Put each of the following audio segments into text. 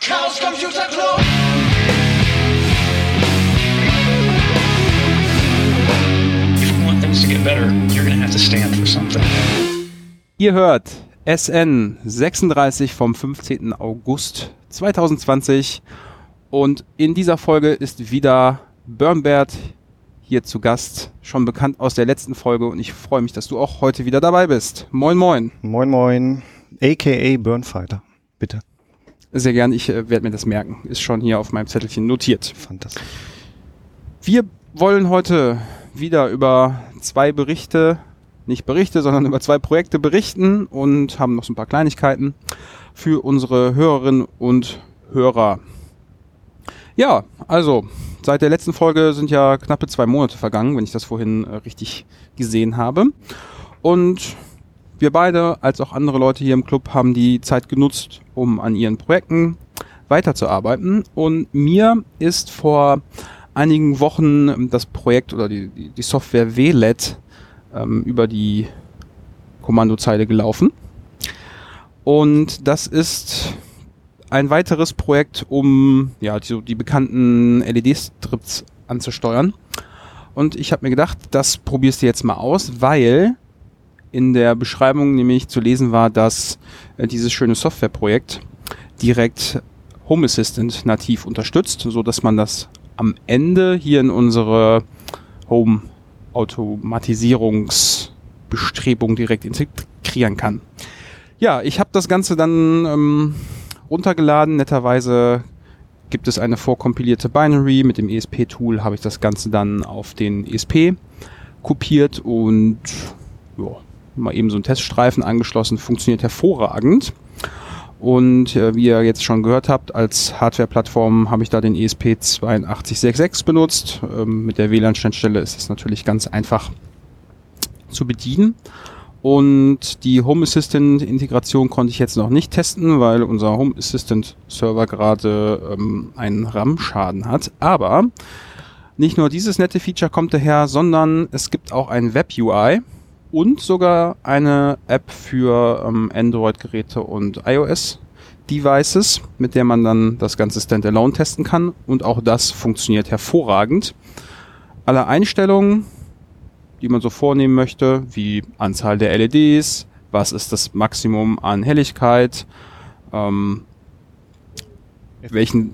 Chaos Computer Club. If you want things to get better, you're going to have to stand for something. Ihr hört SN 36 vom 15. August 2020 und in dieser Folge ist wieder Bernbert hier zu Gast, schon bekannt aus der letzten Folge und ich freue mich, dass du auch heute wieder dabei bist. Moin moin. Moin moin, aka Burnfighter, bitte. Sehr gern, ich äh, werde mir das merken. Ist schon hier auf meinem Zettelchen notiert. Fantastisch. Wir wollen heute wieder über zwei Berichte, nicht Berichte, sondern über zwei Projekte berichten und haben noch so ein paar Kleinigkeiten für unsere Hörerinnen und Hörer. Ja, also seit der letzten Folge sind ja knappe zwei Monate vergangen, wenn ich das vorhin äh, richtig gesehen habe. Und wir beide, als auch andere Leute hier im Club, haben die Zeit genutzt, um an ihren Projekten weiterzuarbeiten. Und mir ist vor einigen Wochen das Projekt oder die, die, die Software WLED ähm, über die Kommandozeile gelaufen. Und das ist ein weiteres Projekt, um ja, die, die bekannten LED-Strips anzusteuern. Und ich habe mir gedacht, das probierst du jetzt mal aus, weil in der Beschreibung nämlich zu lesen war, dass äh, dieses schöne Softwareprojekt direkt Home Assistant nativ unterstützt, so dass man das am Ende hier in unsere Home Automatisierungsbestrebung direkt integrieren kann. Ja, ich habe das Ganze dann ähm, runtergeladen. Netterweise gibt es eine vorkompilierte Binary. Mit dem ESP-Tool habe ich das Ganze dann auf den ESP kopiert und ja, mal eben so einen Teststreifen angeschlossen. Funktioniert hervorragend. Und äh, wie ihr jetzt schon gehört habt, als Hardware-Plattform habe ich da den E ESP8266 benutzt. Ähm, mit der WLAN-Schnittstelle ist es natürlich ganz einfach zu bedienen. Und die Home Assistant Integration konnte ich jetzt noch nicht testen, weil unser Home Assistant Server gerade ähm, einen RAM-Schaden hat. Aber nicht nur dieses nette Feature kommt daher, sondern es gibt auch ein Web UI und sogar eine App für ähm, Android-Geräte und iOS-Devices, mit der man dann das ganze Standalone testen kann. Und auch das funktioniert hervorragend. Alle Einstellungen, die man so vornehmen möchte, wie Anzahl der LEDs, was ist das Maximum an Helligkeit, ähm, welchen,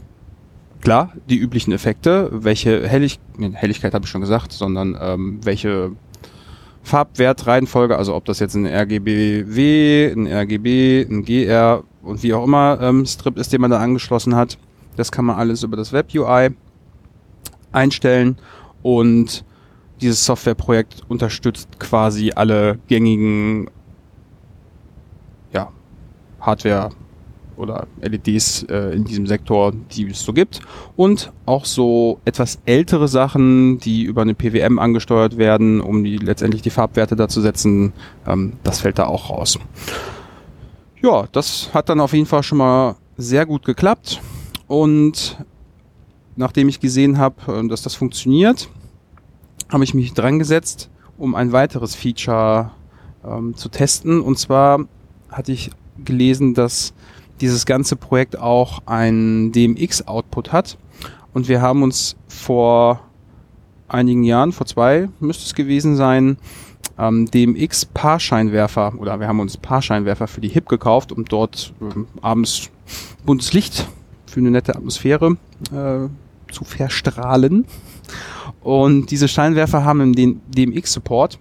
klar, die üblichen Effekte, welche Hellig Helligkeit habe ich schon gesagt, sondern ähm, welche Farbwertreihenfolge, also ob das jetzt ein RGBW, ein RGB, ein GR und wie auch immer ähm, Strip ist, den man da angeschlossen hat. Das kann man alles über das Web UI einstellen und dieses Softwareprojekt unterstützt quasi alle gängigen ja, Hardware oder LEDs äh, in diesem Sektor, die es so gibt. Und auch so etwas ältere Sachen, die über eine PWM angesteuert werden, um die letztendlich die Farbwerte da zu setzen, ähm, das fällt da auch raus. Ja, das hat dann auf jeden Fall schon mal sehr gut geklappt. Und nachdem ich gesehen habe, dass das funktioniert, habe ich mich dran gesetzt, um ein weiteres Feature ähm, zu testen. Und zwar hatte ich gelesen, dass dieses ganze Projekt auch ein DMX-Output hat. Und wir haben uns vor einigen Jahren, vor zwei müsste es gewesen sein, ähm, DMX-Paarscheinwerfer oder wir haben uns Paarscheinwerfer für die HIP gekauft, um dort ähm, abends buntes Licht für eine nette Atmosphäre äh, zu verstrahlen. Und diese Scheinwerfer haben den DMX-Support.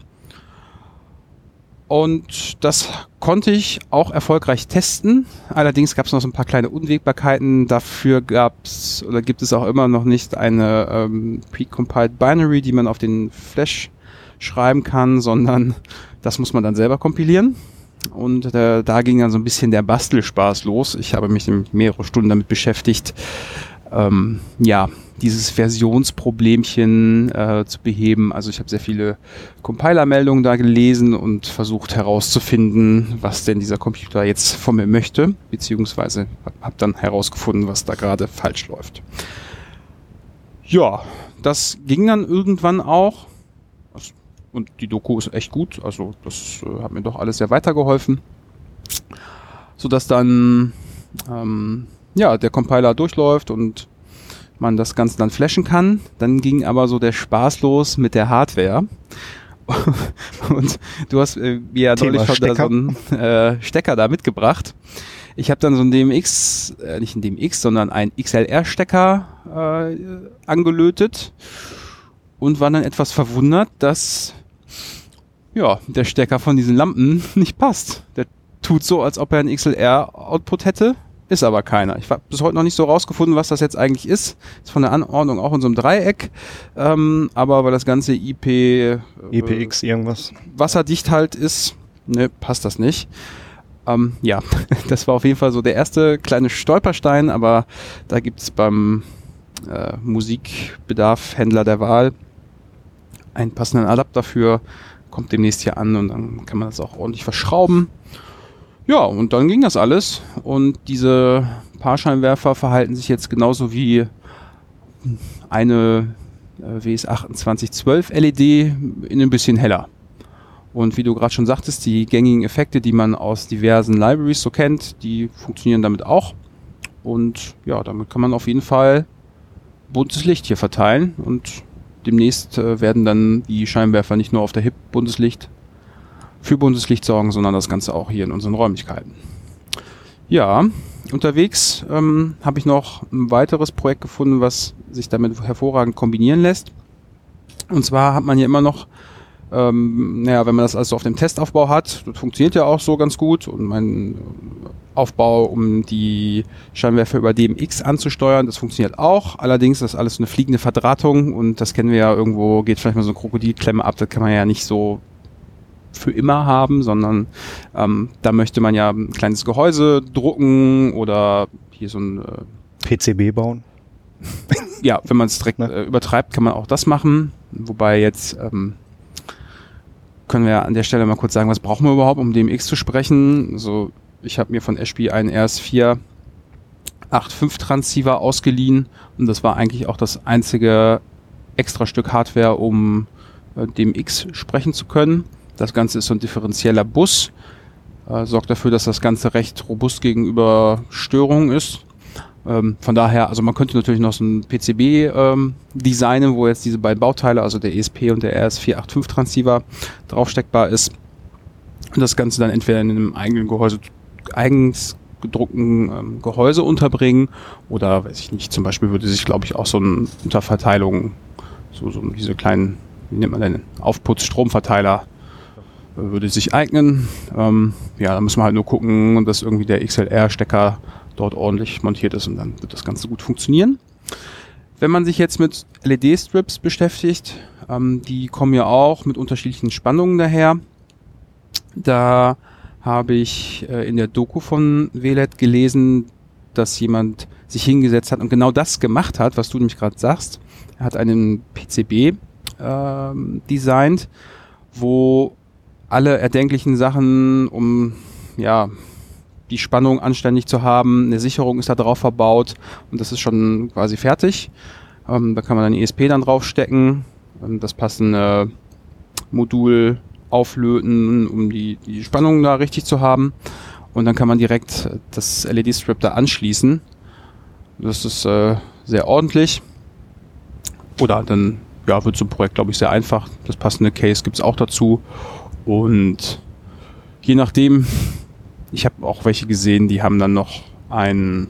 Und das konnte ich auch erfolgreich testen. Allerdings gab es noch so ein paar kleine Unwägbarkeiten. Dafür gab es oder gibt es auch immer noch nicht eine ähm, precompiled Binary, die man auf den Flash schreiben kann, sondern das muss man dann selber kompilieren. Und äh, da ging dann so ein bisschen der Bastelspaß los. Ich habe mich mehrere Stunden damit beschäftigt, ähm, ja, dieses Versionsproblemchen äh, zu beheben. Also ich habe sehr viele Compiler-Meldungen da gelesen und versucht herauszufinden, was denn dieser Computer jetzt von mir möchte, beziehungsweise habe dann herausgefunden, was da gerade falsch läuft. Ja, das ging dann irgendwann auch. Und die Doku ist echt gut, also das äh, hat mir doch alles sehr weitergeholfen. Sodass dann ähm, ja, der Compiler durchläuft und man das Ganze dann flashen kann. Dann ging aber so der Spaß los mit der Hardware. und du hast äh, mir ja Thema neulich schon da so Stecker. einen äh, Stecker da mitgebracht. Ich habe dann so einen DMX, äh, nicht einen DMX, sondern einen XLR-Stecker äh, angelötet und war dann etwas verwundert, dass ja, der Stecker von diesen Lampen nicht passt. Der tut so, als ob er einen XLR-Output hätte, ist aber keiner. Ich habe bis heute noch nicht so rausgefunden, was das jetzt eigentlich ist. Ist von der Anordnung auch in so einem Dreieck, ähm, aber weil das ganze IP äh, EPX irgendwas. wasserdicht halt ist, ne, passt das nicht. Ähm, ja, das war auf jeden Fall so der erste kleine Stolperstein, aber da gibt's beim äh, Musikbedarf-Händler der Wahl einen passenden Adapter für, kommt demnächst hier an und dann kann man das auch ordentlich verschrauben. Ja, und dann ging das alles und diese Paarscheinwerfer verhalten sich jetzt genauso wie eine äh, WS2812 LED in ein bisschen heller. Und wie du gerade schon sagtest, die gängigen Effekte, die man aus diversen Libraries so kennt, die funktionieren damit auch. Und ja, damit kann man auf jeden Fall buntes Licht hier verteilen. Und demnächst äh, werden dann die Scheinwerfer nicht nur auf der HIP buntes Licht für buntes Licht sorgen, sondern das Ganze auch hier in unseren Räumlichkeiten. Ja, unterwegs ähm, habe ich noch ein weiteres Projekt gefunden, was sich damit hervorragend kombinieren lässt. Und zwar hat man hier immer noch ähm, naja, wenn man das also auf dem Testaufbau hat, das funktioniert ja auch so ganz gut und mein Aufbau, um die Scheinwerfer über DMX anzusteuern, das funktioniert auch. Allerdings ist das alles eine fliegende Verdrahtung und das kennen wir ja irgendwo, geht vielleicht mal so eine Krokodilklemme ab, das kann man ja nicht so für immer haben, sondern ähm, da möchte man ja ein kleines Gehäuse drucken oder hier so ein äh, PCB bauen. ja, wenn man es direkt Ne? äh, übertreibt, kann man auch das machen. Wobei jetzt ähm, können wir an der Stelle mal kurz sagen, was brauchen wir überhaupt, um DMX zu sprechen. Also ich habe mir von Ashby einen RS4 8.5 Transceiver ausgeliehen und das war eigentlich auch das einzige extra Stück Hardware, um äh, DMX sprechen zu können. Das Ganze ist so ein differenzieller Bus, äh, sorgt dafür, dass das Ganze recht robust gegenüber Störungen ist. Ähm, von daher, also man könnte natürlich noch so ein PCB ähm, designen, wo jetzt diese beiden Bauteile, also der ESP und der RS485 Transceiver draufsteckbar ist. Und das Ganze dann entweder in einem eigenen Gehäuse, eigens gedruckten ähm, Gehäuse unterbringen oder, weiß ich nicht, zum Beispiel würde sich, glaube ich, auch so eine Unterverteilung, so, so diese kleinen, wie nennt man denn, Aufputz-Stromverteiler würde sich eignen. Ähm, ja, da müssen wir halt nur gucken, dass irgendwie der XLR-Stecker dort ordentlich montiert ist und dann wird das Ganze gut funktionieren. Wenn man sich jetzt mit LED-Strips beschäftigt, ähm, die kommen ja auch mit unterschiedlichen Spannungen daher. Da habe ich äh, in der Doku von WLED gelesen, dass jemand sich hingesetzt hat und genau das gemacht hat, was du nämlich gerade sagst. Er hat einen PCB ähm, designt, wo alle erdenklichen Sachen, um ja die Spannung anständig zu haben, eine Sicherung ist da drauf verbaut und das ist schon quasi fertig. Ähm, da kann man dann ESP dann draufstecken, ähm, das passende Modul auflöten, um die, die Spannung da richtig zu haben. Und dann kann man direkt das LED-Strip da anschließen. Das ist äh, sehr ordentlich. Oder dann ja, wird so ein Projekt, glaube ich, sehr einfach. Das passende Case gibt's auch dazu. Und je nachdem, ich habe auch welche gesehen, die haben dann noch ein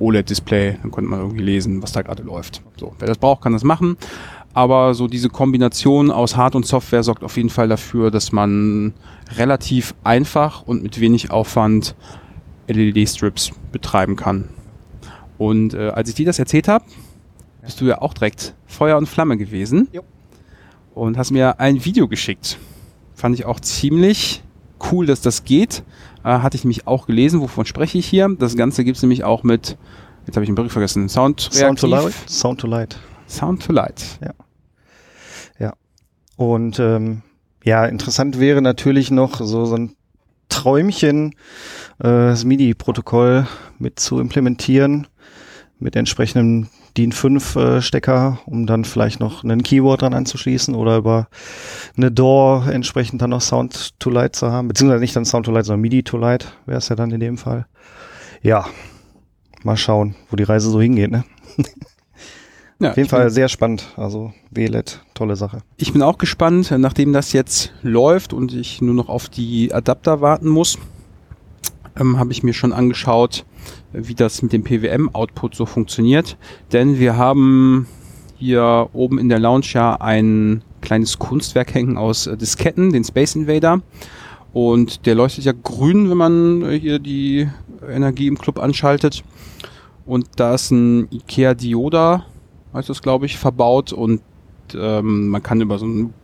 OLED-Display, dann konnte man irgendwie lesen, was da gerade läuft. So, wer das braucht, kann das machen. Aber so diese Kombination aus Hard- und Software sorgt auf jeden Fall dafür, dass man relativ einfach und mit wenig Aufwand LED-Strips betreiben kann. Und äh, als ich dir das erzählt habe, bist du ja auch direkt Feuer und Flamme gewesen Jo. und hast mir ein Video geschickt. Fand ich auch ziemlich cool, dass das geht. Äh, hatte ich nämlich auch gelesen, wovon spreche ich hier. Das Ganze gibt's nämlich auch mit, jetzt habe ich den Begriff vergessen, Sound, Sound to. Light. Sound to Light. Sound to Light. Und ähm, ja, interessant wäre natürlich noch so, so ein Träumchen, äh, das MIDI-Protokoll mit zu implementieren, mit entsprechendem DIN 5 äh, Stecker, um dann vielleicht noch einen Keyword dran anzuschließen oder über eine DAW entsprechend dann noch Sound to Light zu haben, beziehungsweise nicht dann Sound to Light, sondern MIDI to Light wäre es ja dann in dem Fall. Ja, mal schauen, wo die Reise so hingeht. Ne? Ja, Auf jeden Fall sehr spannend. Also WLED, tolle Sache. ich bin auch gespannt, nachdem das jetzt läuft und ich nur noch auf die Adapter warten muss, ähm, habe ich mir schon angeschaut, wie das mit dem PWM-Output so funktioniert. Denn wir haben hier oben in der Lounge ja ein kleines Kunstwerk hängen aus äh, Disketten, den Space Invader. Und der leuchtet ja grün, wenn man äh, hier die Energie im Club anschaltet. Und da ist ein IKEA Dioda, heißt das glaube ich, verbaut und ähm, man kann über so ein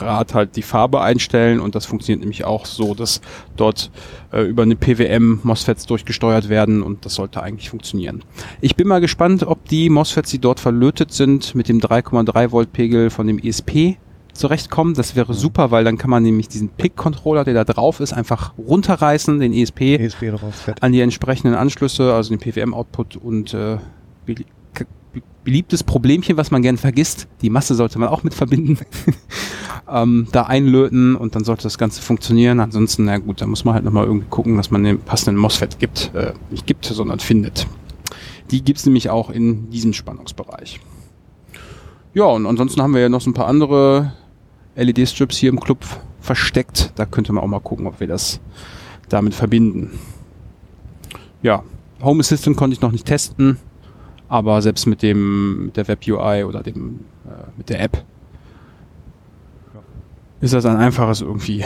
Rad halt die Farbe einstellen und das funktioniert nämlich auch so, dass dort äh, über eine PWM MOSFETs durchgesteuert werden und das sollte eigentlich funktionieren. Ich bin mal gespannt, ob die MOSFETs, die dort verlötet sind, mit dem 3,3 Volt Pegel von dem ESP zurechtkommen. Das wäre super, weil dann kann man nämlich diesen PIC-Controller, der da drauf ist, einfach runterreißen, den ESP ESP an die entsprechenden Anschlüsse, also den PWM-Output und äh, beliebtes Problemchen, was man gern vergisst, die Masse sollte man auch mit verbinden, ähm, da einlöten und dann sollte das Ganze funktionieren. Ansonsten, na gut, da muss man halt nochmal irgendwie gucken, dass man den passenden MOSFET gibt, äh, nicht gibt, sondern findet. Die gibt's nämlich auch in diesem Spannungsbereich. Ja, und ansonsten haben wir ja noch so ein paar andere LED-Strips hier im Club versteckt. Da könnte man auch mal gucken, ob wir das damit verbinden. Ja, Home Assistant konnte ich noch nicht testen, aber selbst mit dem mit der Web UI oder dem äh, mit der App ist das ein einfaches irgendwie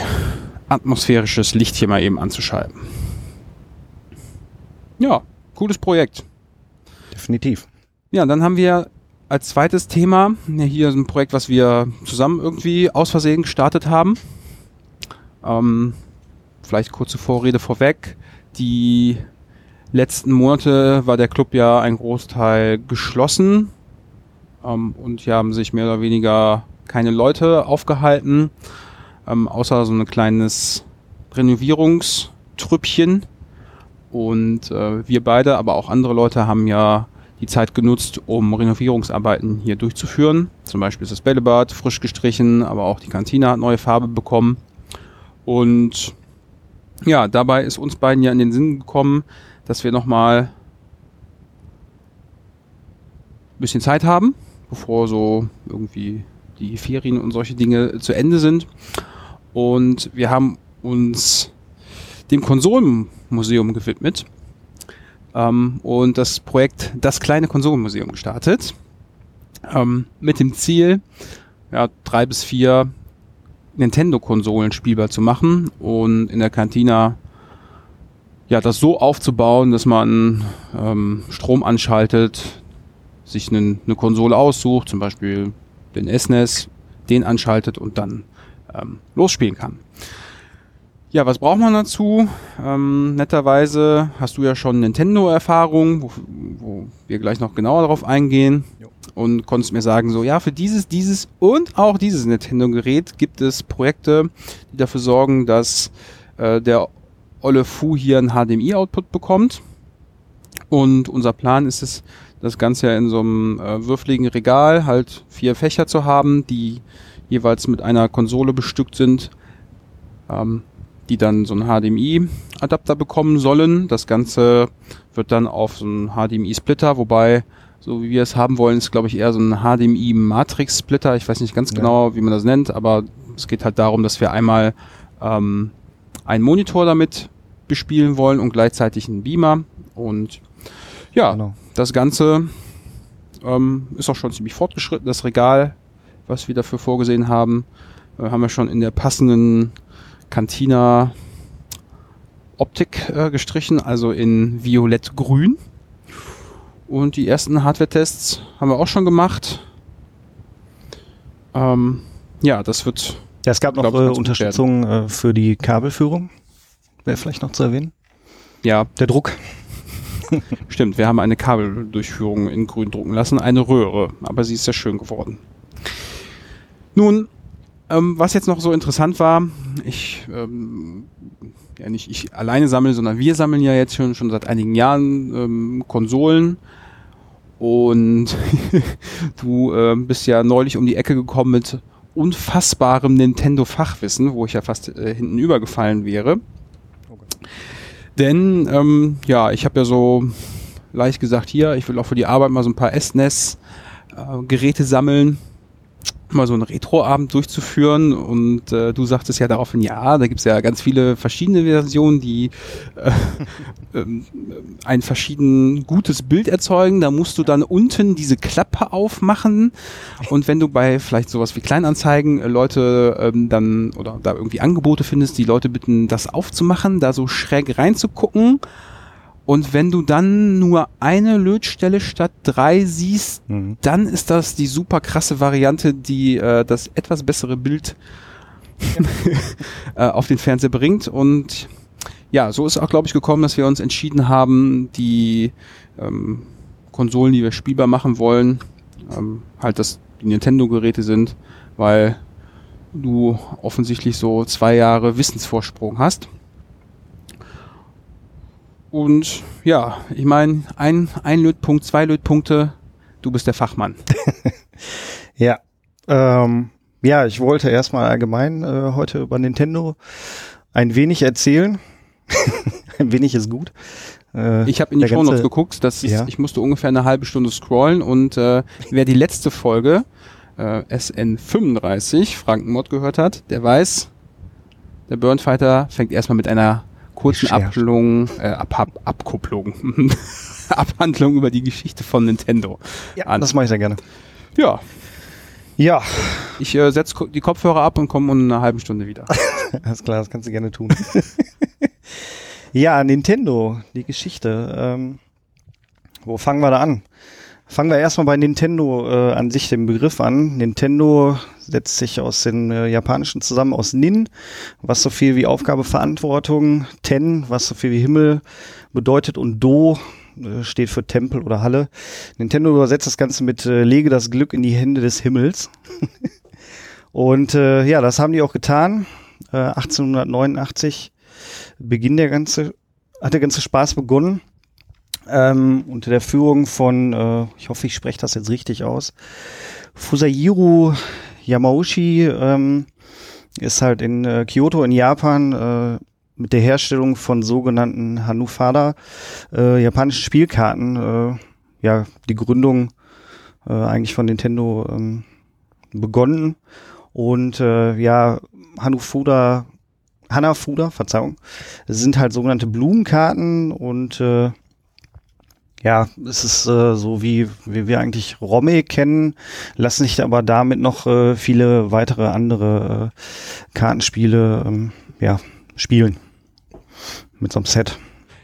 atmosphärisches Licht hier mal eben anzuschalten. Ja, cooles Projekt. Definitiv. Ja, dann haben wir als zweites Thema ja, hier ein Projekt, was wir zusammen irgendwie aus Versehen gestartet haben. Ähm, vielleicht kurze Vorrede vorweg. Die letzten Monate war der Club ja ein Großteil geschlossen ähm, und hier haben sich mehr oder weniger keine Leute aufgehalten, ähm, außer so ein kleines Renovierungstrüppchen. Und äh, wir beide, aber auch andere Leute haben ja die Zeit genutzt, um Renovierungsarbeiten hier durchzuführen. Zum Beispiel ist das Bällebad frisch gestrichen, aber auch die Kantine hat neue Farbe bekommen. Und ja, dabei ist uns beiden ja in den Sinn gekommen, dass wir nochmal ein bisschen Zeit haben, bevor so irgendwie die Ferien und solche Dinge zu Ende sind. Und wir haben uns dem Konsolenmuseum gewidmet ähm, und das Projekt Das kleine Konsolenmuseum gestartet. Ähm, mit dem Ziel, ja, drei bis vier Nintendo-Konsolen spielbar zu machen und in der Cantina ja, das so aufzubauen, dass man ähm, Strom anschaltet, sich einen- eine Konsole aussucht, zum Beispiel den SNES, den anschaltet und dann ähm, losspielen kann. Ja, was braucht man dazu? Ähm, netterweise hast du ja schon Nintendo-Erfahrung, wo, wo wir gleich noch genauer darauf eingehen. Jo. Und konntest mir sagen, so, ja, für dieses, dieses und auch dieses Nintendo-Gerät gibt es Projekte, die dafür sorgen, dass äh, der Olle Fu hier einen HDMI-Output bekommt. Und unser Plan ist es, das Ganze ja in so einem äh, würfeligen Regal halt vier Fächer zu haben, die jeweils mit einer Konsole bestückt sind, ähm, die dann so einen HDMI-Adapter bekommen sollen. Das Ganze wird dann auf so einen HDMI-Splitter, wobei, so wie wir es haben wollen, ist glaube ich eher so ein HDMI-Matrix-Splitter. Ich weiß nicht ganz Ja. genau, wie man das nennt, aber es geht halt darum, dass wir einmal ähm, einen Monitor damit bespielen wollen und gleichzeitig einen Beamer. Und ja, Genau. das Ganze ähm, ist auch schon ziemlich fortgeschritten. Das Regal, was wir dafür vorgesehen haben, äh, haben wir schon in der passenden Cantina Optik äh, gestrichen, also in violett-grün. Und die ersten Hardware-Tests haben wir auch schon gemacht. Ähm, ja, das wird Ja, es gab noch ich, äh, Unterstützung äh, für die Kabelführung. Wäre vielleicht noch zu erwähnen. ja Der Druck. Stimmt, wir haben eine Kabeldurchführung in grün drucken lassen, eine Röhre, aber sie ist sehr schön geworden. Nun, ähm, was jetzt noch so interessant war, ich, ähm, ja nicht ich alleine sammle, sondern wir sammeln ja jetzt schon, schon seit einigen Jahren ähm, Konsolen und du ähm, bist ja neulich um die Ecke gekommen mit unfassbarem Nintendo-Fachwissen, wo ich ja fast äh, hinten übergefallen wäre. Denn ähm, ja, ich habe ja so leicht gesagt, hier, ich will auch für die Arbeit mal so ein paar SNES-Geräte sammeln mal so einen Retro-Abend durchzuführen und äh, du sagtest ja daraufhin, ja, da gibt's ja ganz viele verschiedene Versionen, die äh, ähm, ein verschieden gutes Bild erzeugen. Da musst du dann unten diese Klappe aufmachen und wenn du bei vielleicht sowas wie Kleinanzeigen äh, Leute ähm, dann oder da irgendwie Angebote findest, die Leute bitten, das aufzumachen, da so schräg reinzugucken und wenn du dann nur eine Lötstelle statt drei siehst, mhm. dann ist das die super krasse Variante, die äh, das etwas bessere Bild äh, auf den Fernseher bringt. Und ja, so ist auch, glaube ich, gekommen, dass wir uns entschieden haben, die ähm, Konsolen, die wir spielbar machen wollen, ähm, halt, dass die Nintendo-Geräte sind, weil du offensichtlich so zwei Jahre Wissensvorsprung hast. Und ja, ich meine, ein, ein Lötpunkt, zwei Lötpunkte, du bist der Fachmann. ja. Ähm, ja, ich wollte erstmal allgemein äh, heute über Nintendo ein wenig erzählen. ein wenig ist gut. Äh, ich habe in die Show Notes geguckt, dass ja. ich musste ungefähr eine halbe Stunde scrollen und äh, wer die letzte Folge äh, SN35 Frankenmod gehört hat, der weiß, der Burnfighter fängt erstmal mit einer kurzen Abhandlung, äh, Ab Ab Abkupplung, Abhandlung über die Geschichte von Nintendo. Ja, an. das mache ich sehr gerne. Ja. Ja. Ich äh, setze die Kopfhörer ab und komme in einer halben Stunde wieder. Alles klar, das kannst du gerne tun. ja, Nintendo, die Geschichte. Ähm, wo fangen wir da an? Fangen wir erstmal bei Nintendo äh, an sich den Begriff an. Nintendo setzt sich aus den äh, japanischen zusammen aus Nin, was so viel wie Aufgabe, Verantwortung, Ten, was so viel wie Himmel bedeutet und Do äh, steht für Tempel oder Halle. Nintendo übersetzt das Ganze mit äh, lege das Glück in die Hände des Himmels. und äh, ja, das haben die auch getan. 1889 äh, Beginn der ganze hat der ganze Spaß begonnen ähm, unter der Führung von, äh, ich hoffe, ich spreche das jetzt richtig aus, Fusairu Yamauchi ähm, ist halt in äh, Kyoto in Japan äh, mit der Herstellung von sogenannten Hanufada, äh, japanischen Spielkarten, äh, ja, die Gründung äh, eigentlich von Nintendo ähm, begonnen. Und äh, ja, Hanufuda, Hanafuda, Verzeihung, sind halt sogenannte Blumenkarten und äh, ja, es ist äh, so wie, wie wir eigentlich Romme kennen, lassen sich aber damit noch äh, viele weitere andere äh, Kartenspiele ähm, ja, spielen. Mit so einem Set.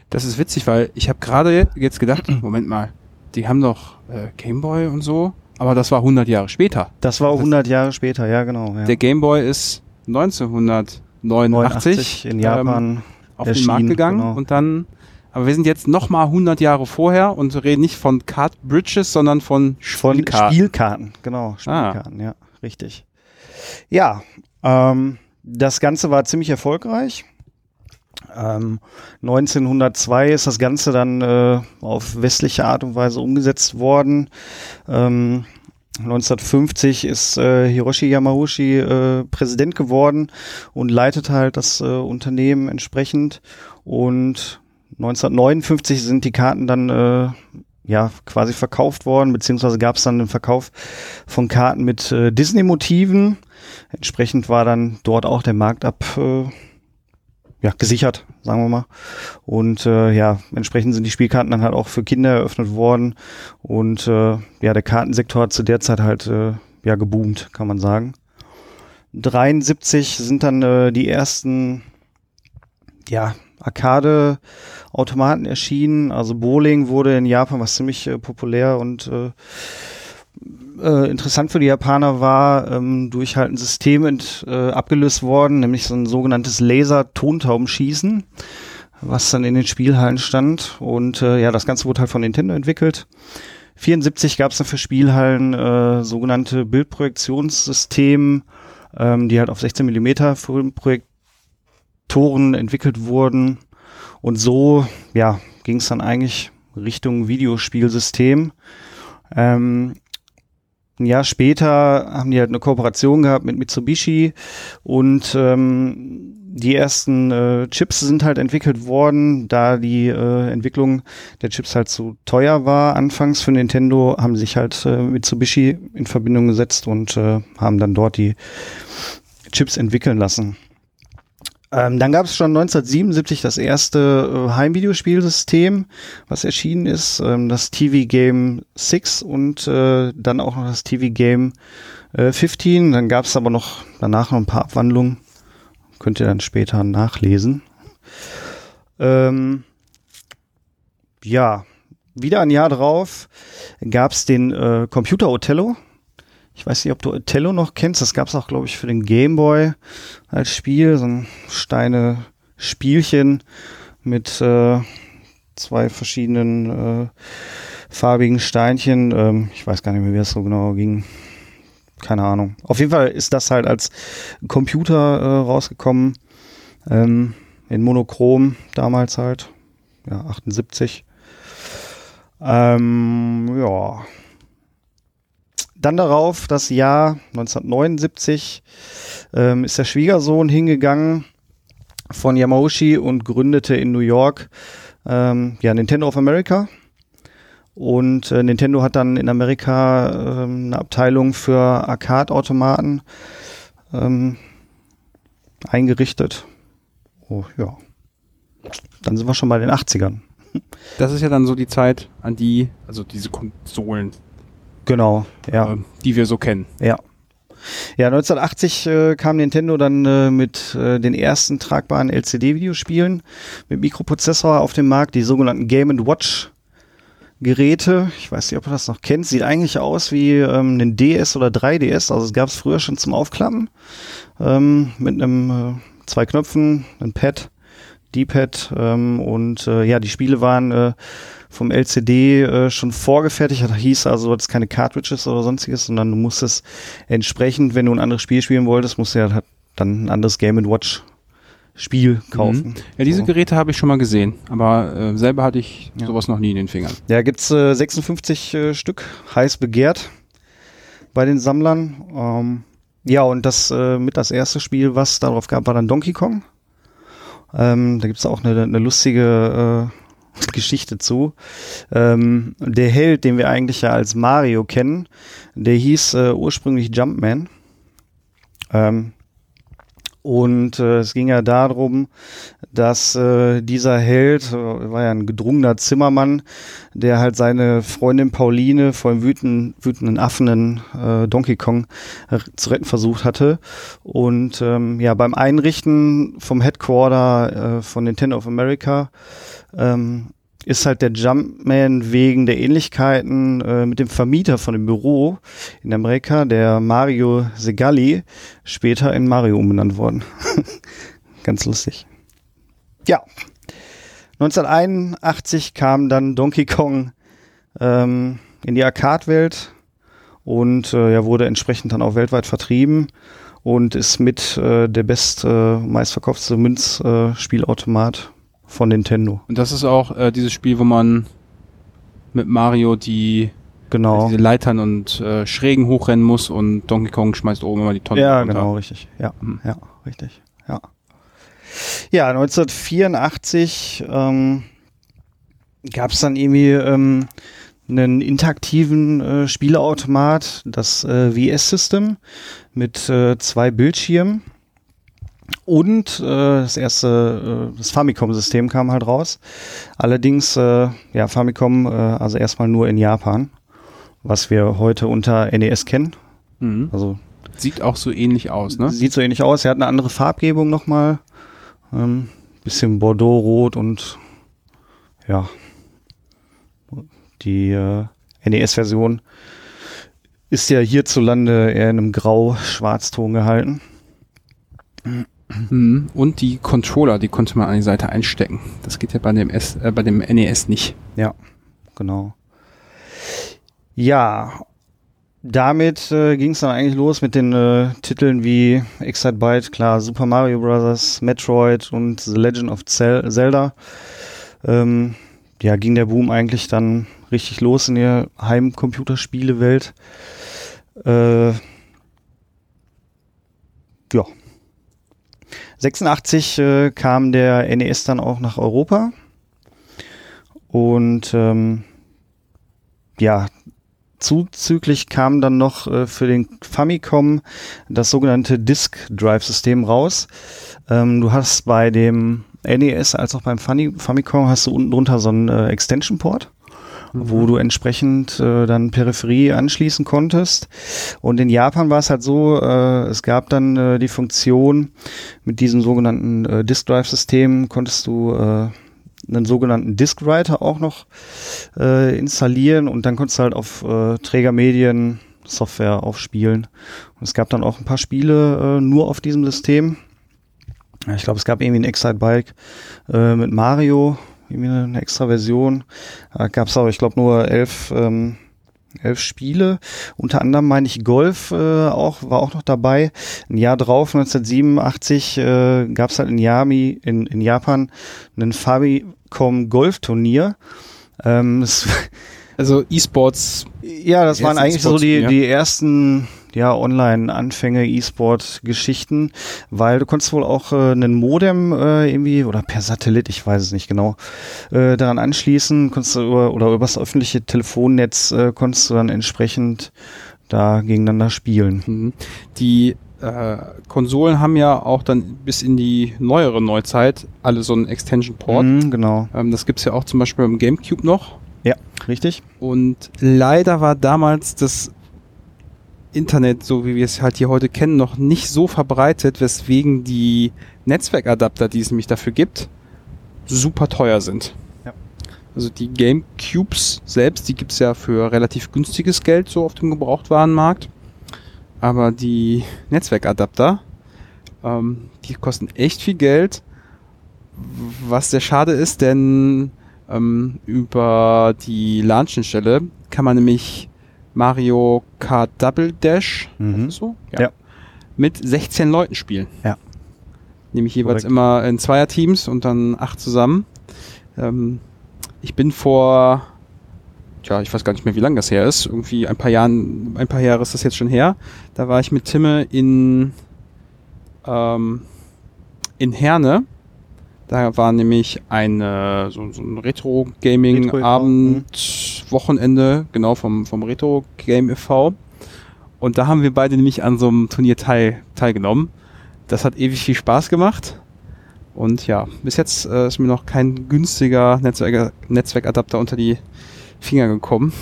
Das ist witzig, weil ich habe gerade jetzt gedacht, Moment mal, die haben doch äh, Gameboy und so, aber das war 100 Jahre später. Das war 100 Jahre später, ja genau. Ja. Der Gameboy ist 1989 in Japan ähm, auf den Markt gegangen genau. und dann aber wir sind jetzt noch mal 100 Jahre vorher und reden nicht von Card Bridges, sondern von Spielkarten. Von Spielkarten, genau. Ah. Spielkarten, ah. ja, richtig. Ja, ähm, das Ganze war ziemlich erfolgreich. Ähm, 1902 ist das Ganze dann äh, auf westliche Art und Weise umgesetzt worden. Ähm, 1950 ist äh, Hiroshi Yamauchi äh, Präsident geworden und leitet halt das äh, Unternehmen entsprechend. Und 1959 sind die Karten dann äh, ja quasi verkauft worden, beziehungsweise gab es dann den Verkauf von Karten mit äh, Disney-Motiven. Entsprechend war dann dort auch der Markt ab äh, ja, gesichert, sagen wir mal. Und äh, ja, entsprechend sind die Spielkarten dann halt auch für Kinder eröffnet worden. Und äh, ja, der Kartensektor hat zu der Zeit halt äh, ja geboomt, kann man sagen. 73 sind dann äh, die ersten ja, Arcade-Automaten erschienen. Also Bowling wurde in Japan was ziemlich äh, populär und äh, äh, interessant für die Japaner war, ähm, durch halt ein System ent, äh, abgelöst worden, nämlich so ein sogenanntes Laser-Tontaubenschießen, was dann in den Spielhallen stand. Und äh, ja, das Ganze wurde halt von Nintendo entwickelt. 74 gab es dann für Spielhallen äh, sogenannte Bildprojektionssystem, ähm, die halt auf 16 Millimeter Filmprojekt Toren entwickelt wurden. Und so, ja, ging es dann eigentlich Richtung Videospielsystem. Ähm, ein Jahr später haben die halt eine Kooperation gehabt mit Mitsubishi und ähm, die ersten äh, Chips sind halt entwickelt worden, da die äh, Entwicklung der Chips halt zu teuer war. Anfangs für Nintendo haben sich halt äh, Mitsubishi in Verbindung gesetzt und äh, haben dann dort die Chips entwickeln lassen. Ähm, dann gab es schon 1977 das erste äh, Heimvideospielsystem, was erschienen ist, ähm, das TV Game 6 und äh, dann auch noch das TV Game äh, 15. Dann gab es aber noch danach noch ein paar Abwandlungen. Könnt ihr dann später nachlesen. Ähm, ja, wieder ein Jahr drauf gab es den äh, Computer Othello. Ich weiß nicht, ob du Othello noch kennst. Das gab es auch, glaube ich, für den Game Boy als Spiel. So ein Steine Spielchen mit äh, zwei verschiedenen äh, farbigen Steinchen. Ähm, ich weiß gar nicht mehr, wie das so genau ging. Keine Ahnung. Auf jeden Fall ist das halt als Computer äh, rausgekommen. Ähm, in Monochrom damals halt. Ja, 78. Ähm, ja. Dann darauf, das Jahr 1979, ähm, ist der Schwiegersohn hingegangen von Yamauchi und gründete in New York ähm, ja, Nintendo of America. Und äh, Nintendo hat dann in Amerika ähm, eine Abteilung für Arcade-Automaten ähm, eingerichtet. Oh ja. Dann sind wir schon bei den 80ern. Das ist ja dann so die Zeit, an die, also diese Konsolen, Genau, ja. äh, die wir so kennen. Ja. Ja, 1980 äh, kam Nintendo dann äh, mit äh, den ersten tragbaren LCD-Videospielen mit Mikroprozessor auf den Markt, die sogenannten Game Watch Geräte. Ich weiß nicht, ob ihr das noch kennt. Sieht eigentlich aus wie ähm, ein DS oder 3DS. Also es gab es früher schon zum Aufklappen ähm, mit einem äh, zwei Knöpfen, ein Pad, D-Pad ähm, und äh, ja, die Spiele waren äh, vom LCD äh, schon vorgefertigt. Das hieß also, du hattest keine Cartridges oder sonstiges, sondern du musstest entsprechend, wenn du ein anderes Spiel spielen wolltest, musst du ja halt dann ein anderes Game Watch Spiel kaufen. Mhm. Ja, diese So. Geräte habe ich schon mal gesehen, aber äh, selber hatte ich Ja. sowas noch nie in den Fingern. Ja, gibt's äh, 56 äh, Stück, heiß begehrt bei den Sammlern. Ähm, ja, und das äh, mit das erste Spiel, was darauf gab, war dann Donkey Kong. Ähm, da gibt's auch eine, eine lustige äh, Geschichte zu. Ähm, der Held, den wir eigentlich ja als Mario kennen, der hieß äh, ursprünglich Jumpman. Ähm, und äh, es ging ja darum, dass äh, dieser Held, äh, war ja ein gedrungener Zimmermann, der halt seine Freundin Pauline vor dem wütenden, wütenden Affen äh, Donkey Kong äh, zu retten versucht hatte. Und ähm, ja, beim Einrichten vom Headquarter äh, von Nintendo of America ähm, ist halt der Jumpman wegen der Ähnlichkeiten äh, mit dem Vermieter von dem Büro in Amerika, der Mario Segali, später in Mario umbenannt worden. Ganz lustig. Ja. 1981 kam dann Donkey Kong ähm, in die Arcade-Welt und äh, ja, wurde entsprechend dann auch weltweit vertrieben und ist mit äh, der best äh, meistverkaufte Münzspielautomat von Nintendo. Und das ist auch äh, dieses Spiel, wo man mit Mario die Genau. diese Leitern und äh, Schrägen hochrennen muss und Donkey Kong schmeißt oben immer die Tonne Ja, runter. genau, richtig. Ja, Mhm. ja, richtig. Ja. Ja, 1984 ähm, gab es dann irgendwie ähm, einen interaktiven äh, Spieleautomat, das äh, VS-System mit äh, zwei Bildschirmen. Und äh, das erste, äh, das Famicom-System kam halt raus. Allerdings, äh, ja, Famicom, äh, also erstmal nur in Japan, was wir heute unter NES kennen. Mhm. Also Sieht auch so ähnlich aus, ne? Sieht so ähnlich aus. Er hat eine andere Farbgebung nochmal. Ähm, bisschen Bordeaux-Rot und ja. Die äh, NES-Version ist ja hierzulande eher in einem Grau-Schwarzton gehalten. Mhm. Und die Controller, die konnte man an die Seite einstecken. Das geht ja bei dem, S, äh, bei dem NES nicht. Ja, genau. Ja, damit äh, ging es dann eigentlich los mit den äh, Titeln wie Excite klar, Super Mario Bros., Metroid und The Legend of Zel Zelda. Ähm, ja, ging der Boom eigentlich dann richtig los in der Heimcomputerspielewelt. Äh, ja. 86 äh, kam der NES dann auch nach Europa. Und ähm, ja, zuzüglich kam dann noch äh, für den Famicom das sogenannte Disk Drive System raus. Ähm, du hast bei dem NES als auch beim Fami Famicom hast du unten drunter so einen äh, Extension Port wo du entsprechend äh, dann Peripherie anschließen konntest. Und in Japan war es halt so, äh, es gab dann äh, die Funktion mit diesem sogenannten äh, Disk Drive System konntest du äh, einen sogenannten Disk Writer auch noch äh, installieren und dann konntest du halt auf äh, Trägermedien Software aufspielen. Und es gab dann auch ein paar Spiele äh, nur auf diesem System. Ich glaube, es gab irgendwie ein Excite Bike äh, mit Mario, irgendwie eine extra Version. Da gab es aber, ich glaube, nur elf, ähm, elf Spiele. Unter anderem meine ich Golf äh, auch, war auch noch dabei. Ein Jahr drauf, 1987, äh, gab es halt in, Yami, in, in Japan ein Famicom Golf-Turnier. Ähm, also E-Sports. Ja, das waren eigentlich so die, die ersten ja, Online-Anfänge, E-Sport-Geschichten, weil du konntest wohl auch äh, einen Modem äh, irgendwie oder per Satellit, ich weiß es nicht genau, äh, daran anschließen, konntest du über, oder übers öffentliche Telefonnetz äh, konntest du dann entsprechend da gegeneinander spielen. Mhm. Die äh, Konsolen haben ja auch dann bis in die neuere Neuzeit alle so einen Extension-Port. Mhm, genau. Ähm, das gibt's ja auch zum Beispiel beim GameCube noch. Ja, richtig. Und leider war damals das Internet, so wie wir es halt hier heute kennen, noch nicht so verbreitet, weswegen die Netzwerkadapter, die es nämlich dafür gibt, super teuer sind. Ja. Also die Gamecubes selbst, die gibt's ja für relativ günstiges Geld so auf dem Gebrauchtwarenmarkt. Aber die Netzwerkadapter, ähm, die kosten echt viel Geld. Was sehr schade ist, denn ähm, über die LAN-Schnittstelle kann man nämlich Mario Kart Double Dash, Mhm. so? Ja. mit 16 Leuten spielen. Ja. Nämlich jeweils Korrekt. immer in Zweierteams und dann acht zusammen. Ähm, ich bin vor, tja, ich weiß gar nicht mehr, wie lange das her ist. Irgendwie ein paar Jahren, ein paar Jahre ist das jetzt schon her. Da war ich mit Timme in, ähm, in Herne. Da war nämlich eine, so, so ein Retro-Gaming-Abend, Wochenende, genau, vom, vom Retro-Game e.V. Und da haben wir beide nämlich an so einem Turnier teil, teilgenommen. Das hat ewig viel Spaß gemacht. Und ja, bis jetzt äh, ist mir noch kein günstiger Netzwerk Netzwerkadapter unter die Finger gekommen.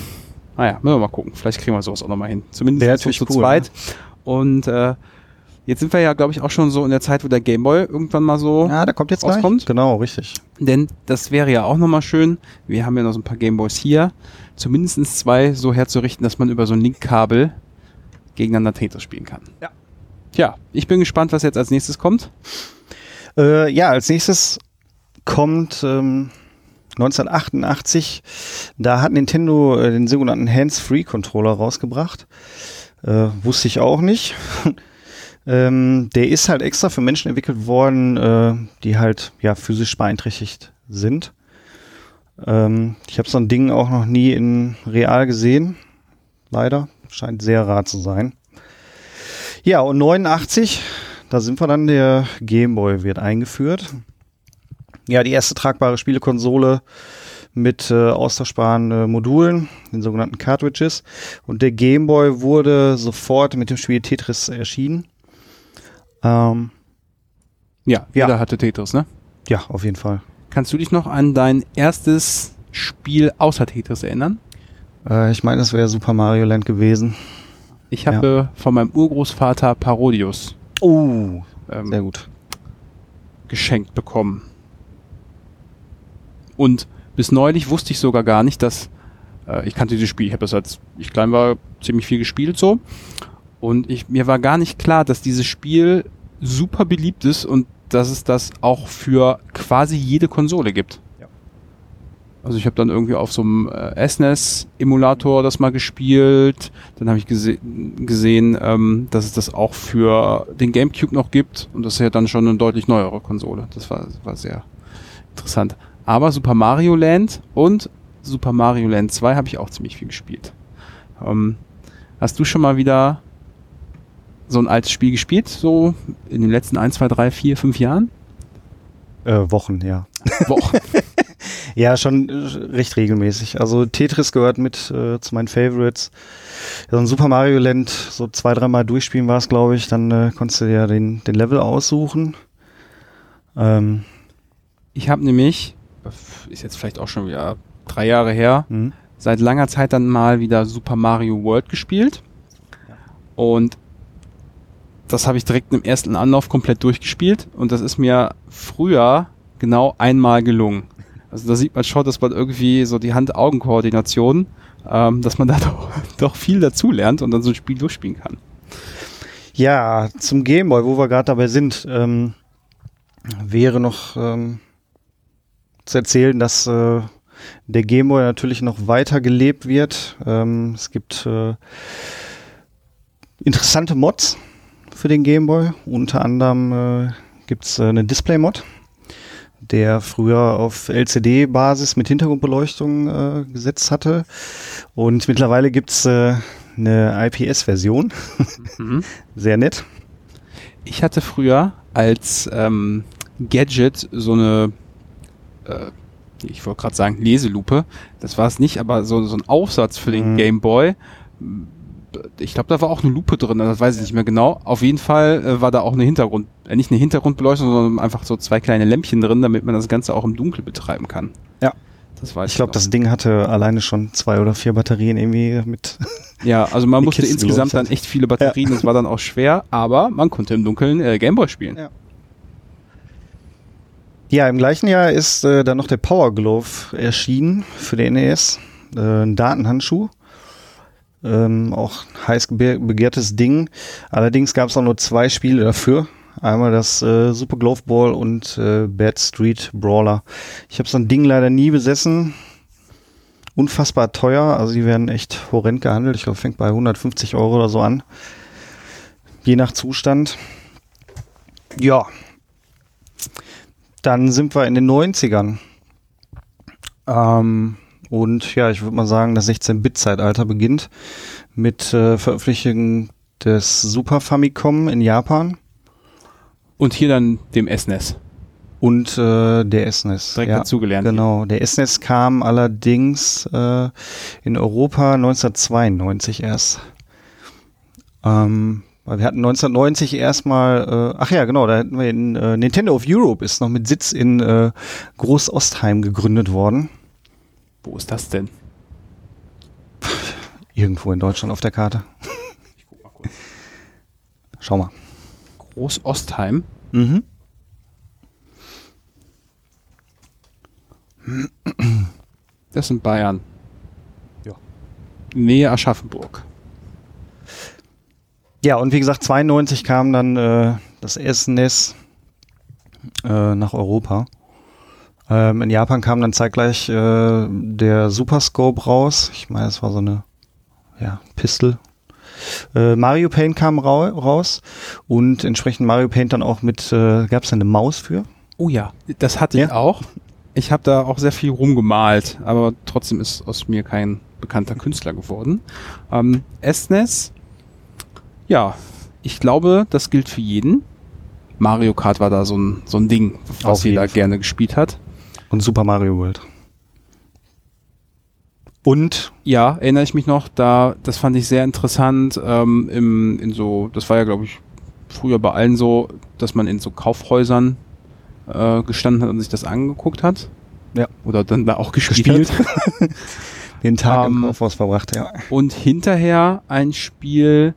Naja, müssen wir mal gucken. Vielleicht kriegen wir sowas auch nochmal hin. Zumindest zu cool, zweit. Und äh, jetzt sind wir ja, glaube ich, auch schon so in der Zeit, wo der Gameboy irgendwann mal so Ja, da kommt jetzt gleich. rauskommt. Genau, richtig. Denn das wäre ja auch nochmal schön. Wir haben ja noch so ein paar Gameboys hier. Zumindest zwei so herzurichten, dass man über so ein Linkkabel gegeneinander Tetris spielen kann. Ja. Tja, ich bin gespannt, was jetzt als nächstes kommt. Äh, ja, als nächstes kommt ähm, 1988. Da hat Nintendo äh, den sogenannten Hands-Free-Controller rausgebracht. Äh, wusste ich auch nicht. ähm, der ist halt extra für Menschen entwickelt worden, äh, die halt ja physisch beeinträchtigt sind. Ähm, ich habe so ein Ding auch noch nie in real gesehen. Leider. Scheint sehr rar zu sein. Ja, und 89, da sind wir dann, der Gameboy wird eingeführt. Ja, die erste tragbare Spielekonsole mit äh, austauschbaren äh, Modulen, den sogenannten Cartridges. Und der Gameboy wurde sofort mit dem Spiel Tetris erschienen. Ähm, Ja, Ja. jeder hatte Tetris, ne? ja, auf jeden Fall. Kannst du dich noch an dein erstes Spiel außer Tetris erinnern? Äh, ich meine, es wäre Super Mario Land gewesen. Ich habe von meinem Urgroßvater Parodius Oh, ähm, sehr gut. geschenkt bekommen. Und bis neulich wusste ich sogar gar nicht, dass äh, ich kannte dieses Spiel. Ich habe das als ich klein war ziemlich viel gespielt so. Und ich, mir war gar nicht klar, dass dieses Spiel super beliebt ist und dass es das auch für quasi jede Konsole gibt. Ja. Also ich habe dann irgendwie auf so einem äh, SNES-Emulator das mal gespielt. Dann habe ich gese gesehen, ähm, dass es das auch für den GameCube noch gibt. Und das ist ja dann schon eine deutlich neuere Konsole. Das war, war sehr interessant. Aber Super Mario Land und Super Mario Land 2 habe ich auch ziemlich viel gespielt. Ähm, hast du schon mal wieder so ein altes Spiel gespielt, so in den letzten 1, 2, 3, 4, 5 Jahren? Äh, Wochen, ja. Wochen. Ja, schon recht regelmäßig. Also Tetris gehört mit äh, zu meinen Favorites. Ja, so ein Super Mario Land, so zwei, dreimal durchspielen war es, glaube ich. Dann äh, konntest du dir den, den Level aussuchen. Ähm, Ich habe nämlich, ist jetzt vielleicht auch schon wieder drei Jahre her, hm. seit langer Zeit dann mal wieder Super Mario World gespielt. Und das habe ich direkt im ersten Anlauf komplett durchgespielt. Und das ist mir früher genau einmal gelungen. Also da sieht man schon, dass man irgendwie so die Hand-Augen-Koordination, ähm, dass man da doch, doch viel dazu lernt und dann so ein Spiel durchspielen kann. Ja, zum Gameboy, wo wir gerade dabei sind, ähm, wäre noch ähm, zu erzählen, dass äh, der Gameboy natürlich noch weiter gelebt wird. Ähm, es gibt äh, interessante Mods für den Gameboy. Unter anderem äh, gibt es äh, eine Display-Mod, der früher auf LCD-Basis mit Hintergrundbeleuchtung äh, gesetzt hatte. Und mittlerweile gibt es äh, eine IPS-Version. Mhm. Sehr nett. Ich hatte früher als ähm, Gadget so eine, äh, ich wollte gerade sagen Leselupe, das war es nicht, aber so, so ein Aufsatz für den Mhm. Game Boy. Ich glaube, da war auch eine Lupe drin, das weiß ich nicht mehr genau. Auf jeden Fall äh, war da auch eine Hintergrund, äh, nicht eine Hintergrundbeleuchtung, sondern einfach so zwei kleine Lämpchen drin, damit man das Ganze auch im Dunkeln betreiben kann. Ja. Das weiß Ich glaube, das Ding hatte alleine schon zwei oder vier Batterien irgendwie mit. Ja, also man musste Kiste insgesamt dann echt viele Batterien, das war dann auch schwer, aber man konnte im Dunkeln äh, Gameboy spielen. Ja. Ja, im gleichen Jahr ist äh, dann noch der Power Glove erschienen für den NES. Äh, ein Datenhandschuh. Ähm, auch heiß bege- begehrtes Ding. Allerdings gab es auch nur zwei Spiele dafür. Einmal das äh, Super Glove Ball und äh, Bad Street Brawler. Ich habe so ein Ding leider nie besessen. Unfassbar teuer. Also die werden echt horrend gehandelt. Ich glaube, fängt bei 150 Euro oder so an. Je nach Zustand. Ja, dann sind wir in den 90ern. Ähm, und ja, ich würde mal sagen, das 16-Bit-Zeitalter beginnt mit äh, Veröffentlichung des Super Famicom in Japan Und hier dann dem SNES. und äh, der SNES. Direkt ja, dazugelernt. Genau, der SNES kam allerdings äh, in Europa 1992 erst. Ähm, weil wir hatten 1990 erstmal, äh, ach ja, genau, da hatten wir in äh, Nintendo of Europe ist noch mit Sitz in äh, Groß-Ostheim gegründet worden. Wo ist das denn? Irgendwo in Deutschland auf der Karte. Ich guck mal kurz. Schau mal. Groß-Ostheim. Mhm. Das sind Bayern. Ja. Nähe Aschaffenburg. Ja, und wie gesagt, 92 kam dann äh, das SNES äh, nach Europa. Ähm, in Japan kam dann zeitgleich äh, der Super Scope raus. Ich meine, es war so eine ja, Pistol. Äh, Mario Paint kam rau raus und entsprechend Mario Paint dann auch mit, äh, gab es eine Maus für? Oh ja, das hatte ich Ja? auch. Ich habe da auch sehr viel rumgemalt, aber trotzdem ist aus mir kein bekannter Künstler geworden. Ähm, SNES, ja, ich glaube, das gilt für jeden. Mario Kart war da so ein, so ein Ding, was Auf jeder gerne gespielt hat. Und Super Mario World. Und Ja, erinnere ich mich noch, da, das fand ich sehr interessant, ähm, im, in so, das war ja, glaube ich, früher bei allen so, dass man in so Kaufhäusern äh, gestanden hat und sich das angeguckt hat. Ja. Oder dann da auch gespielt. Gespielt. den Tag im Ähm, Kaufhaus verbracht, ja. Und hinterher ein Spiel,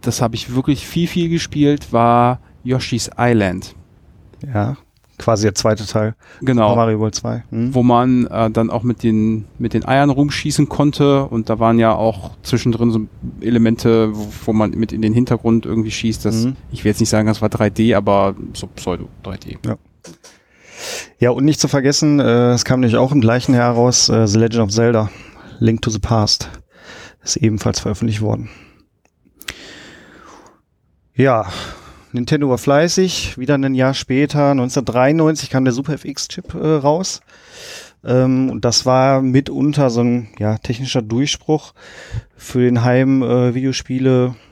das habe ich wirklich viel, viel gespielt, war Yoshi's Island. Ja, quasi der zweite Teil. Genau. Mario World 2. Hm? Wo man äh, dann auch mit den, mit den Eiern rumschießen konnte und da waren ja auch zwischendrin so Elemente, wo, wo man mit in den Hintergrund irgendwie schießt. Das, Mhm. Ich will jetzt nicht sagen, das war 3D, aber so Pseudo 3D. Ja, und nicht zu vergessen, äh, es kam nämlich auch im gleichen Jahr raus, äh, The Legend of Zelda, Link to the Past. Ist ebenfalls veröffentlicht worden. Ja, Nintendo war fleißig, wieder ein Jahr später, 1993 kam der Super FX-Chip äh, raus. Ähm, und das war mitunter so ein ja, technischer Durchbruch für den Heim-Videospiele-Bereich.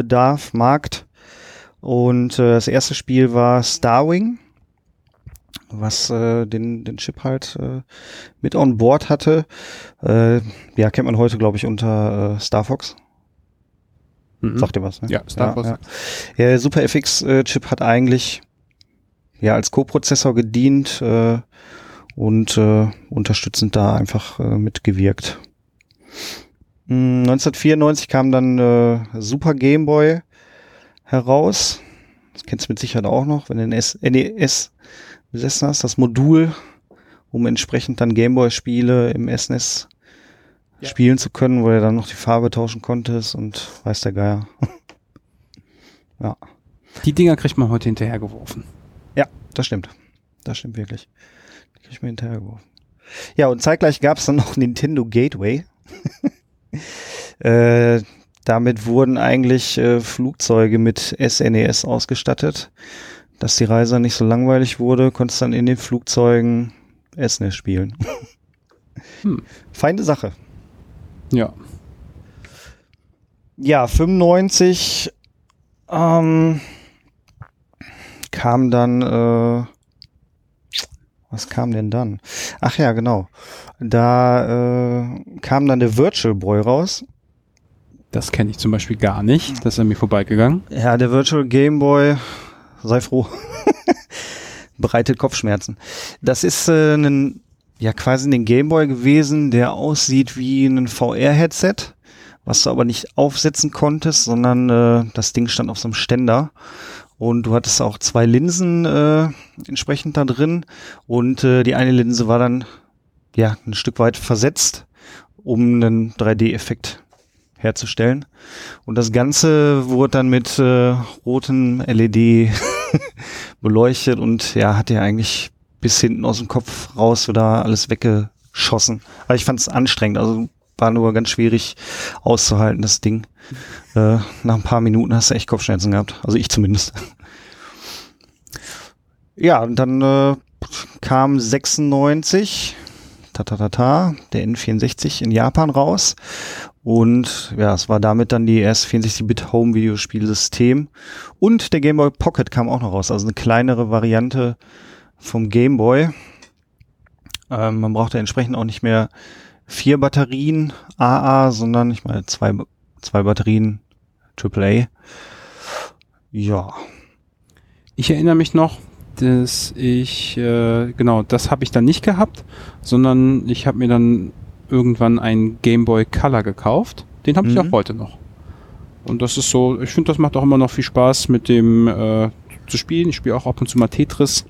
Bedarf, Markt. Und äh, das erste Spiel war Starwing, was äh, den, den Chip halt äh, mit on board hatte. Äh, ja, kennt man heute, glaube ich, unter äh, Star Fox. Mhm. Sagt ihr was, ne? Ja, Star. Ja, ja. Der Super FX-Chip hat eigentlich ja als Co-Prozessor gedient äh, und äh, unterstützend da einfach äh, mitgewirkt. 1994 hm, kam dann äh, Super Game Boy heraus. Das kennst du mit Sicherheit auch noch, wenn du ein NES besessen hast, das Modul, um entsprechend dann Gameboy-Spiele im SNES ja. spielen zu können, wo er dann noch die Farbe tauschen konntest und weiß der Geier. ja. Die Dinger kriegt man heute hinterhergeworfen. Ja, das stimmt. Das stimmt wirklich. Die kriegt man hinterhergeworfen. Ja, und zeitgleich gab es dann noch Nintendo Gateway. äh, damit wurden eigentlich äh, Flugzeuge mit SNES e ausgestattet. Dass die Reise nicht so langweilig wurde, konntest dann in den Flugzeugen SNES spielen. hm. Feine Sache. Ja. Ja, 95 ähm, kam dann, äh, was kam denn dann? Ach ja, genau. Da äh, kam dann der Virtual Boy raus. Das kenne ich zum Beispiel gar nicht. Das ist an mir vorbeigegangen. Ja, der Virtual Game Boy, sei froh, bereitet Kopfschmerzen. Das ist äh, ein, ja quasi ein Game Boy gewesen, der aussieht wie ein VR-Headset, was du aber nicht aufsetzen konntest, sondern äh, das Ding stand auf so einem Ständer. Und du hattest auch zwei Linsen äh, entsprechend da drin. Und äh, die eine Linse war dann ja ein Stück weit versetzt, um einen 3D-Effekt herzustellen. Und das Ganze wurde dann mit äh, roten LED beleuchtet und ja, hat ja eigentlich bis hinten aus dem Kopf raus wieder alles weggeschossen. Aber ich fand es anstrengend, also war nur ganz schwierig auszuhalten, das Ding. Äh, nach ein paar Minuten hast du echt Kopfschmerzen gehabt. Also ich zumindest. ja, und dann äh, kam 96 ta, ta, ta, ta, der N64 in Japan raus. Und ja, es war damit dann die erste 64-Bit Home-Videospielsystem. Und der Game Boy Pocket kam auch noch raus, also eine kleinere Variante vom Game Boy. Ähm, man brauchte entsprechend auch nicht mehr vier Batterien AA, sondern ich meine zwei, zwei Batterien AAA. Ja. Ich erinnere mich noch, dass ich, äh, genau, das habe ich dann nicht gehabt, sondern ich habe mir dann irgendwann einen Game Boy Color gekauft. Den habe ich mhm. auch heute noch. Und das ist so, ich finde, das macht auch immer noch viel Spaß mit dem äh, zu spielen. Ich spiele auch ab und zu mal Tetris.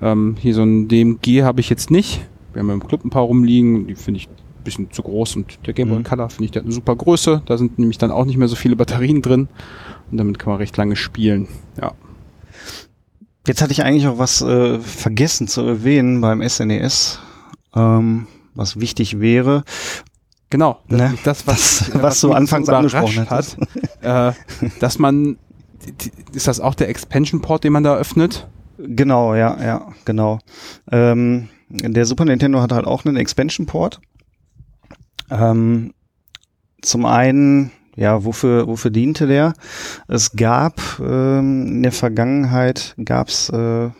Ähm, hier so ein DMG habe ich jetzt nicht. Wir haben im Club ein paar rumliegen, die finde ich ein bisschen zu groß und der Game Boy mhm. Color finde ich, der hat eine super Größe. Da sind nämlich dann auch nicht mehr so viele Batterien drin und damit kann man recht lange spielen. Ja. Jetzt hatte ich eigentlich auch was äh, vergessen zu erwähnen beim SNES, e ähm, was wichtig wäre. Genau, ne? das, was, das, was, was du anfangs angesprochen hat, äh, dass man, ist das auch der Expansion-Port, den man da öffnet? Genau, ja, ja, genau. Ähm, der Super Nintendo hat halt auch einen Expansion-Port. Ähm, zum einen ja, wofür, wofür diente der? Es gab ähm, in der Vergangenheit gab's äh,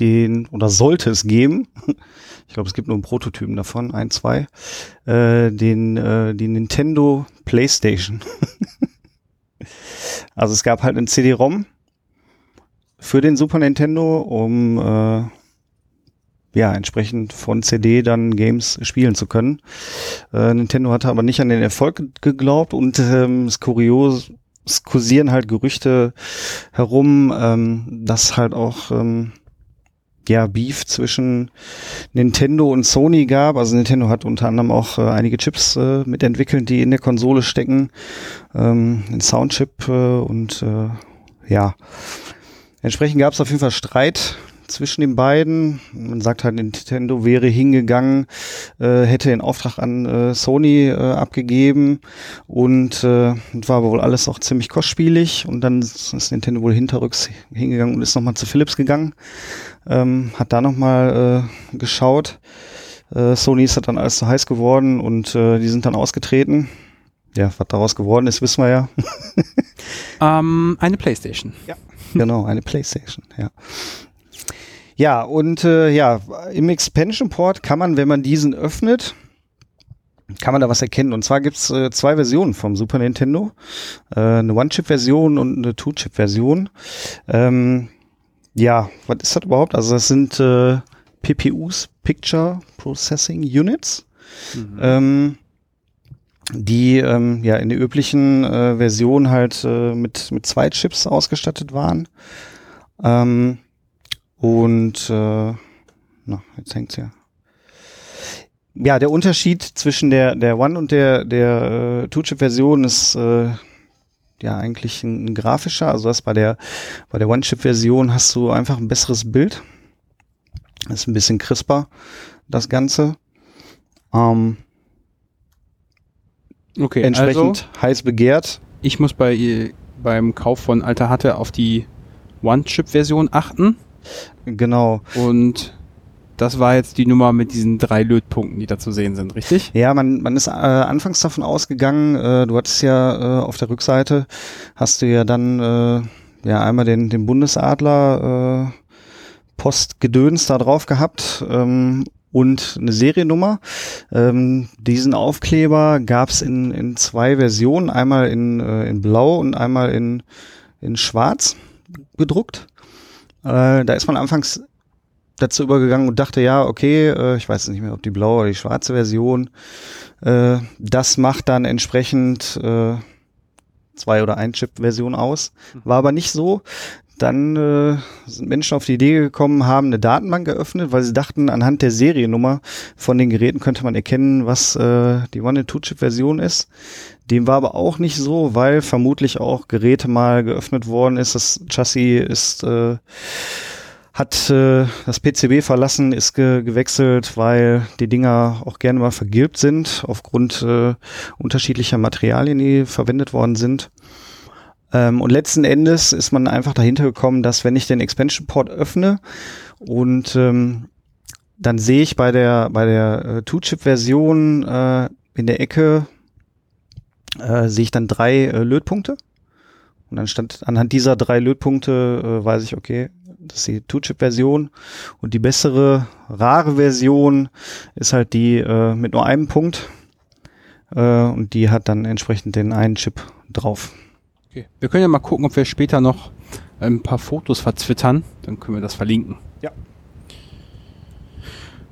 den oder sollte es geben. Ich glaube, es gibt nur einen Prototypen davon, ein, zwei. Äh, den äh, die Nintendo PlayStation. also es gab halt einen CD-ROM für den Super Nintendo, um äh, ja, entsprechend von CD dann Games spielen zu können. Äh, Nintendo hatte aber nicht an den Erfolg geglaubt und ähm, es kurios, es kursieren halt Gerüchte herum, ähm, dass halt auch ähm, ja, Beef zwischen Nintendo und Sony gab. Also Nintendo hat unter anderem auch äh, einige Chips äh, mitentwickelt, die in der Konsole stecken. Ähm, ein Soundchip äh, und äh, ja. Entsprechend gab es auf jeden Fall Streit zwischen den beiden. Man sagt halt, Nintendo wäre hingegangen, äh, hätte den Auftrag an äh, Sony äh, abgegeben und äh, war wohl alles auch ziemlich kostspielig und dann ist Nintendo wohl hinterrücks hingegangen und ist nochmal zu Philips gegangen, ähm, hat da nochmal äh, geschaut. Äh, Sony ist dann alles zu heiß geworden und äh, die sind dann ausgetreten. Ja, was daraus geworden ist, wissen wir ja. Ähm, eine Playstation. Genau, eine Playstation, ja. Ja, und äh, ja, im Expansion Port kann man, wenn man diesen öffnet, kann man da was erkennen. Und zwar gibt's äh, zwei Versionen vom Super Nintendo. Äh, eine One-Chip-Version und eine Two-Chip-Version. Ähm, ja, was ist das überhaupt? Also das sind äh, PPUs, Picture Processing Units. Ähm, die ähm, ja in der üblichen äh, Version halt äh, mit, mit zwei Chips ausgestattet waren. Ähm, und äh, na, jetzt hängt's ja. Ja, der Unterschied zwischen der, der One und der, der äh, Two-Chip-Version ist äh, ja eigentlich ein, ein grafischer. Also das bei der, bei der One-Chip-Version hast du einfach ein besseres Bild. Ist ein bisschen crisper, das Ganze. Ähm, Okay, entsprechend also heiß begehrt. ich muss bei ihr- beim Kauf von Alter Hatte auf die One-Chip-Version achten. Genau. Und das war jetzt die Nummer mit diesen drei Lötpunkten, die da zu sehen sind, richtig? Ja, man, man ist äh, anfangs davon ausgegangen, äh, du hattest ja äh, auf der Rückseite, hast du ja dann äh, ja einmal den, den Bundesadler äh, Postgedöns da drauf gehabt ähm, und eine Seriennummer. Ähm, diesen Aufkleber gab's in, in zwei Versionen, einmal in, äh, in Blau und einmal in, in Schwarz gedruckt. Äh, da ist man anfangs dazu übergegangen und dachte, ja, okay, äh, ich weiß nicht mehr, ob die blaue oder die schwarze Version, äh, das macht dann entsprechend äh, zwei oder ein Chip-Version aus. War aber nicht so. Dann äh, sind Menschen auf die Idee gekommen, haben eine Datenbank geöffnet, weil sie dachten, anhand der Seriennummer von den Geräten könnte man erkennen, was äh, die One-and-Two-Chip-Version ist. Dem war aber auch nicht so, weil vermutlich auch Geräte mal geöffnet worden ist. Das Chassis ist äh, hat äh, das PCB verlassen, ist ge gewechselt, weil die Dinger auch gerne mal vergilbt sind, aufgrund äh, unterschiedlicher Materialien, die verwendet worden sind. Ähm, und letzten Endes ist man einfach dahinter gekommen, dass wenn ich den Expansion Port öffne und ähm, dann sehe ich bei der bei der äh, Two-Chip-Version äh, in der Ecke äh, sehe ich dann drei äh, Lötpunkte. Und dann stand anhand dieser drei Lötpunkte äh, weiß ich, okay, das ist die Two-Chip-Version. Und die bessere, rare Version ist halt die äh, mit nur einem Punkt. Äh, und die hat dann entsprechend den einen Chip drauf. Okay. Wir können ja mal gucken, ob wir später noch ein paar Fotos verzwittern. Dann können wir das verlinken.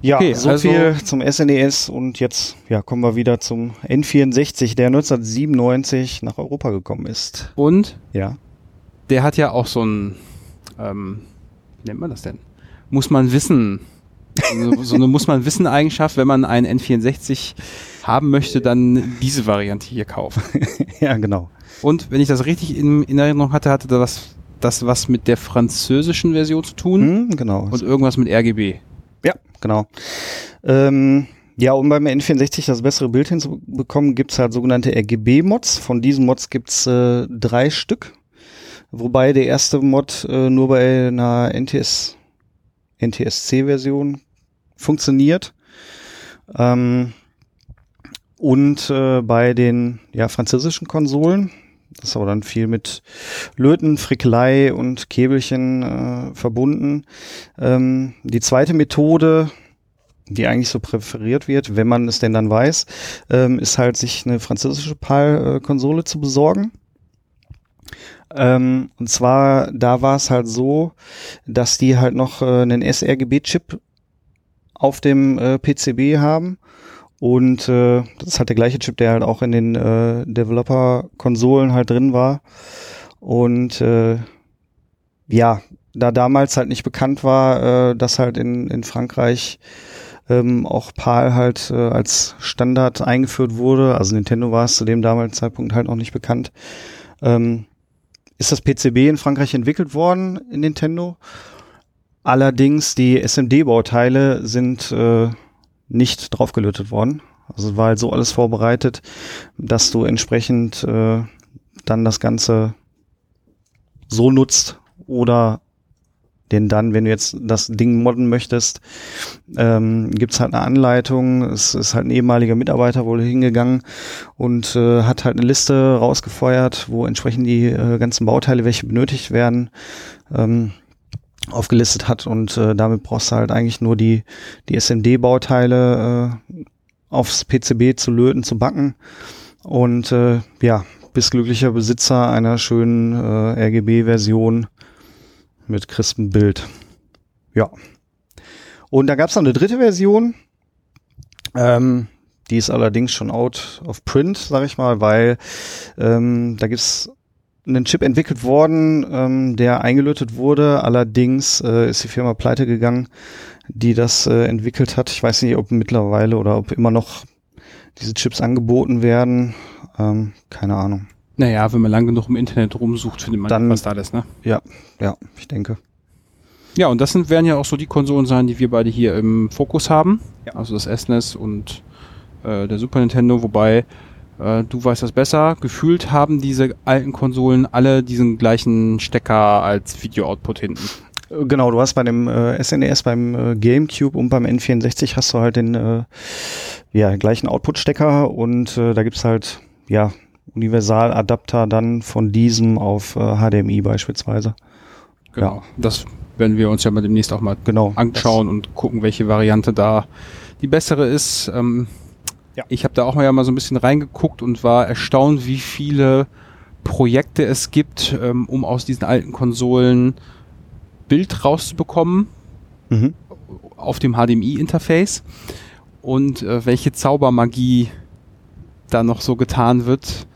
Ja, Okay, so also- viel zum SNES und jetzt ja, kommen wir wieder zum N64, der 1997 nach Europa gekommen ist. Und Ja. der hat ja auch so ein, ähm, wie nennt man das denn? Muss man wissen. So, so eine muss man wissen Eigenschaft, wenn man einen N64 haben möchte, dann diese Variante hier kaufen. ja, genau. Und wenn ich das richtig in, in Erinnerung hatte, hatte das, das was mit der französischen Version zu tun Hm, genau. und irgendwas mit RGB. Ja, genau. Ähm, ja, um beim N64 das bessere Bild hinzubekommen, gibt's halt sogenannte RGB-Mods. Von diesen Mods gibt's äh, drei Stück. Wobei der erste Mod äh, nur bei einer NTS, NTSC-Version funktioniert. Ähm, und äh, bei den ja, französischen Konsolen, das ist aber dann viel mit Löten, Frickelei und Käbelchen äh, verbunden. Ähm, die zweite Methode, die eigentlich so präferiert wird, wenn man es denn dann weiß, ähm, ist halt sich eine französische PAL-Konsole zu besorgen. Ähm, und zwar, da war es halt so, dass die halt noch äh, einen sRGB-Chip auf dem äh, PCB haben. Und äh, das ist halt der gleiche Chip, der halt auch in den äh, Developer-Konsolen halt drin war. Und äh, ja, da damals halt nicht bekannt war, äh, dass halt in, in Frankreich ähm, auch PAL halt äh, als Standard eingeführt wurde, also Nintendo war es zu dem damaligen Zeitpunkt halt noch nicht bekannt, ähm, ist das PCB in Frankreich entwickelt worden in Nintendo. Allerdings die SMD-Bauteile sind äh, nicht draufgelötet worden. Also war halt so alles vorbereitet, dass du entsprechend äh, dann das Ganze so nutzt oder denn dann, wenn du jetzt das Ding modden möchtest, ähm, gibt halt eine Anleitung. Es ist halt ein ehemaliger Mitarbeiter wohl hingegangen und äh, hat halt eine Liste rausgefeuert, wo entsprechend die äh, ganzen Bauteile, welche benötigt werden, ähm, aufgelistet hat und äh, damit brauchst du halt eigentlich nur die, die SMD-Bauteile äh, aufs PCB zu löten, zu backen und äh, ja, bist glücklicher Besitzer einer schönen äh, RGB-Version mit crispem Bild. Ja. Und da gab es noch eine dritte Version. Ähm, die ist allerdings schon out of print, sag ich mal, weil ähm, da gibt's einen Chip entwickelt worden, ähm, der eingelötet wurde. Allerdings äh, ist die Firma pleite gegangen, die das äh, entwickelt hat. Ich weiß nicht, ob mittlerweile oder ob immer noch diese Chips angeboten werden. Ähm, keine Ahnung. Naja, wenn man lang genug im Internet rumsucht, findet man Dann- fast alles, ne? Ja, ja, ich denke. Ja, und das sind, werden ja auch so die Konsolen sein, die wir beide hier im Fokus haben. Also das SNES und äh, der Super Nintendo, wobei äh, du weißt das besser. Gefühlt haben diese alten Konsolen alle diesen gleichen Stecker als Video-Output hinten. Äh, Genau, du hast bei dem äh, SNES, beim äh, GameCube und beim N64 hast du halt den äh, ja, gleichen Output-Stecker und äh, da gibt's halt ja Universaladapter dann von diesem auf HDMI beispielsweise. Genau. Das werden wir uns ja mal demnächst auch mal Genau. anschauen und gucken, welche Variante da die bessere ist. Ähm, Ja. Ich habe da auch mal ja mal so ein bisschen reingeguckt und war erstaunt, wie viele Projekte es gibt, ähm, um aus diesen alten Konsolen Bild rauszubekommen mhm. auf dem HDMI-Interface und äh, welche Zaubermagie da noch so getan wird.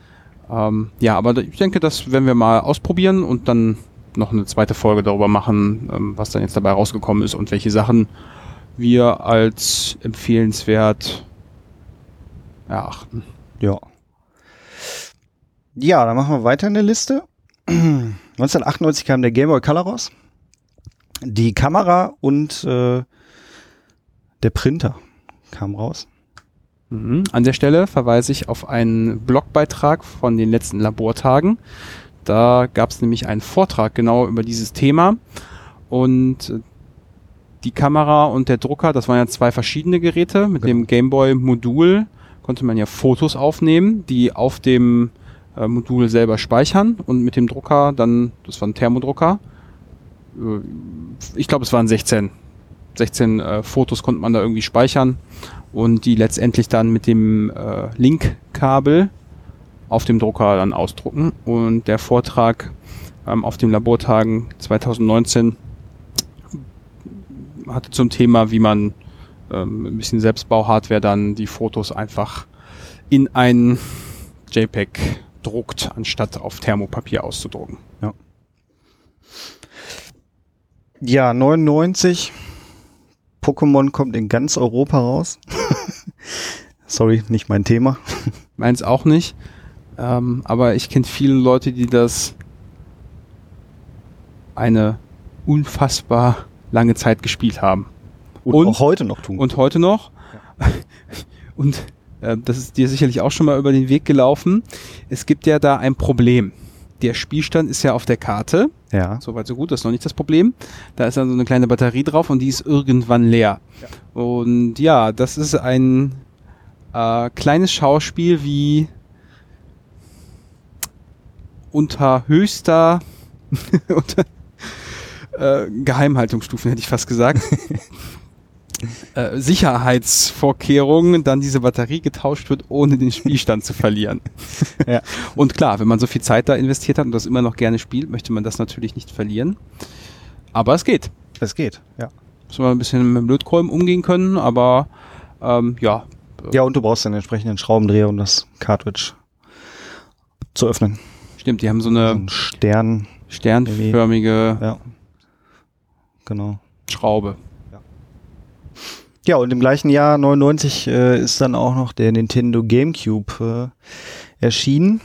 Ähm, ja, aber ich denke, das werden wir mal ausprobieren und dann noch eine zweite Folge darüber machen, ähm, was dann jetzt dabei rausgekommen ist und welche Sachen wir als empfehlenswert erachten. Ja. Ja, dann machen wir weiter in der Liste. 1998 kam der Game Boy Color raus. Die Kamera und äh, der Printer kam raus. Mhm. An der Stelle verweise ich auf einen Blogbeitrag von den letzten Labortagen. Da gab es nämlich einen Vortrag genau über dieses Thema. Und äh, die Kamera und der Drucker, das waren ja zwei verschiedene Geräte. Mit dem Gameboy-Modul konnte man ja Fotos aufnehmen, die auf dem äh, Modul selber speichern. Und mit dem Drucker dann, das war ein Thermodrucker, äh, ich glaube es waren 16. 16 äh, Fotos konnte man da irgendwie speichern und die letztendlich dann mit dem äh, Linkkabel auf dem Drucker dann ausdrucken. Und der Vortrag ähm, auf den Labortagen 2019 hatte zum Thema, wie man ähm, ein bisschen Selbstbau-Hardware dann die Fotos einfach in ein JPEG druckt, anstatt auf Thermopapier auszudrucken. Ja, 99. Pokémon kommt in ganz Europa raus. Sorry, nicht mein Thema. Meins auch nicht. Ähm, aber ich kenne viele Leute, die das eine unfassbar lange Zeit gespielt haben. Und, Und- auch heute noch tun. Und heute noch. Und äh, das ist dir sicherlich auch schon mal über den Weg gelaufen. Es gibt ja da ein Problem. Der Spielstand ist ja auf der Karte. ja. Soweit so gut, das ist noch nicht das Problem. Da ist dann so eine kleine Batterie drauf und die ist irgendwann leer. Und ja, das ist ein äh, kleines Schauspiel, wie unter höchster unter, äh, Geheimhaltungsstufen hätte ich fast gesagt. äh, Sicherheitsvorkehrungen dann diese Batterie getauscht wird, ohne den Spielstand zu verlieren. Ja. Und klar, wenn man so viel Zeit da investiert hat und das immer noch gerne spielt, möchte man das natürlich nicht verlieren. Aber es geht. Es geht, ja. Muss man ein bisschen mit Lötkolben umgehen können, aber ähm, ja, Ja, und du brauchst den entsprechenden Schraubendreher, um das Cartridge zu öffnen. stimmt, die haben so So eine ein Stern, sternförmige ja. Genau. Schraube. Ja, und im gleichen Jahr 99 äh, ist dann auch noch der Nintendo GameCube äh, erschienen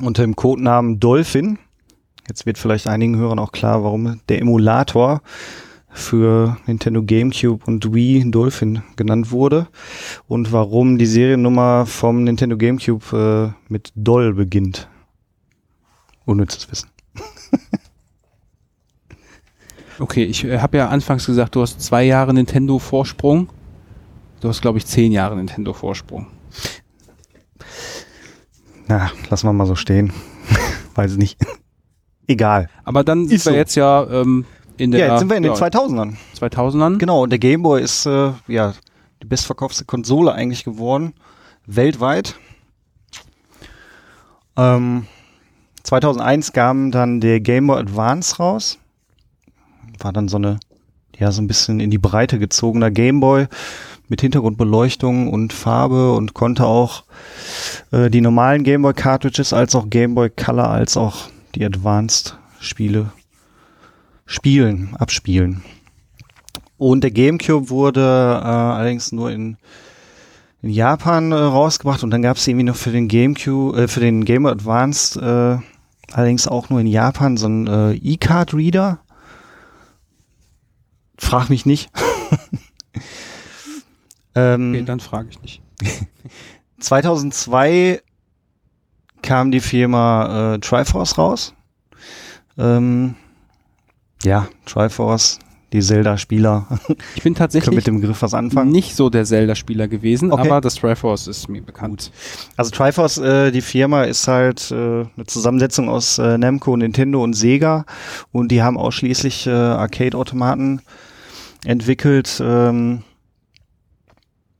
unter dem Codenamen Dolphin. Jetzt wird vielleicht einigen Hörern auch klar, warum der Emulator für Nintendo GameCube und Wii Dolphin genannt wurde und warum die Seriennummer vom Nintendo GameCube äh, mit Doll beginnt. Unnützes Wissen. Okay, ich äh, habe ja anfangs gesagt, du hast zwei Jahre Nintendo Vorsprung. Du hast, glaube ich, zehn Jahre Nintendo Vorsprung. Na, lassen wir mal so stehen. Weiß nicht. Egal. Aber dann sind Ist wir so. jetzt ja ähm, in der Ja, jetzt sind wir in den ja, 2000ern. 2000ern. Genau, und der Game Boy ist äh, ja die bestverkaufte Konsole eigentlich geworden, weltweit. Ähm, 2001 kam dann der Game Boy Advance raus. War dann so eine, ja, so ein bisschen in die Breite gezogener Game Boy mit Hintergrundbeleuchtung und Farbe und konnte auch äh, die normalen Game Boy Cartridges als auch Game Boy Color als auch die Advanced Spiele spielen, abspielen. Und der GameCube wurde äh, allerdings nur in, in Japan äh, rausgebracht und dann gab es irgendwie noch für den GameCube, äh, für den Game Advanced äh, allerdings auch nur in Japan so einen äh, E-Card-Reader. Frag mich nicht. ähm, Okay, dann frage ich nicht. 2002 kam die Firma äh, Triforce raus. Ähm, ja, Triforce, die Zelda-Spieler. Ich bin tatsächlich mit dem Begriff was anfangen? nicht so der Zelda-Spieler gewesen, Okay. aber das Triforce ist mir bekannt. Also Triforce, äh, die Firma ist halt äh, eine Zusammensetzung aus äh, Namco, Nintendo und Sega und die haben ausschließlich äh, Arcade-Automaten entwickelt. Ähm,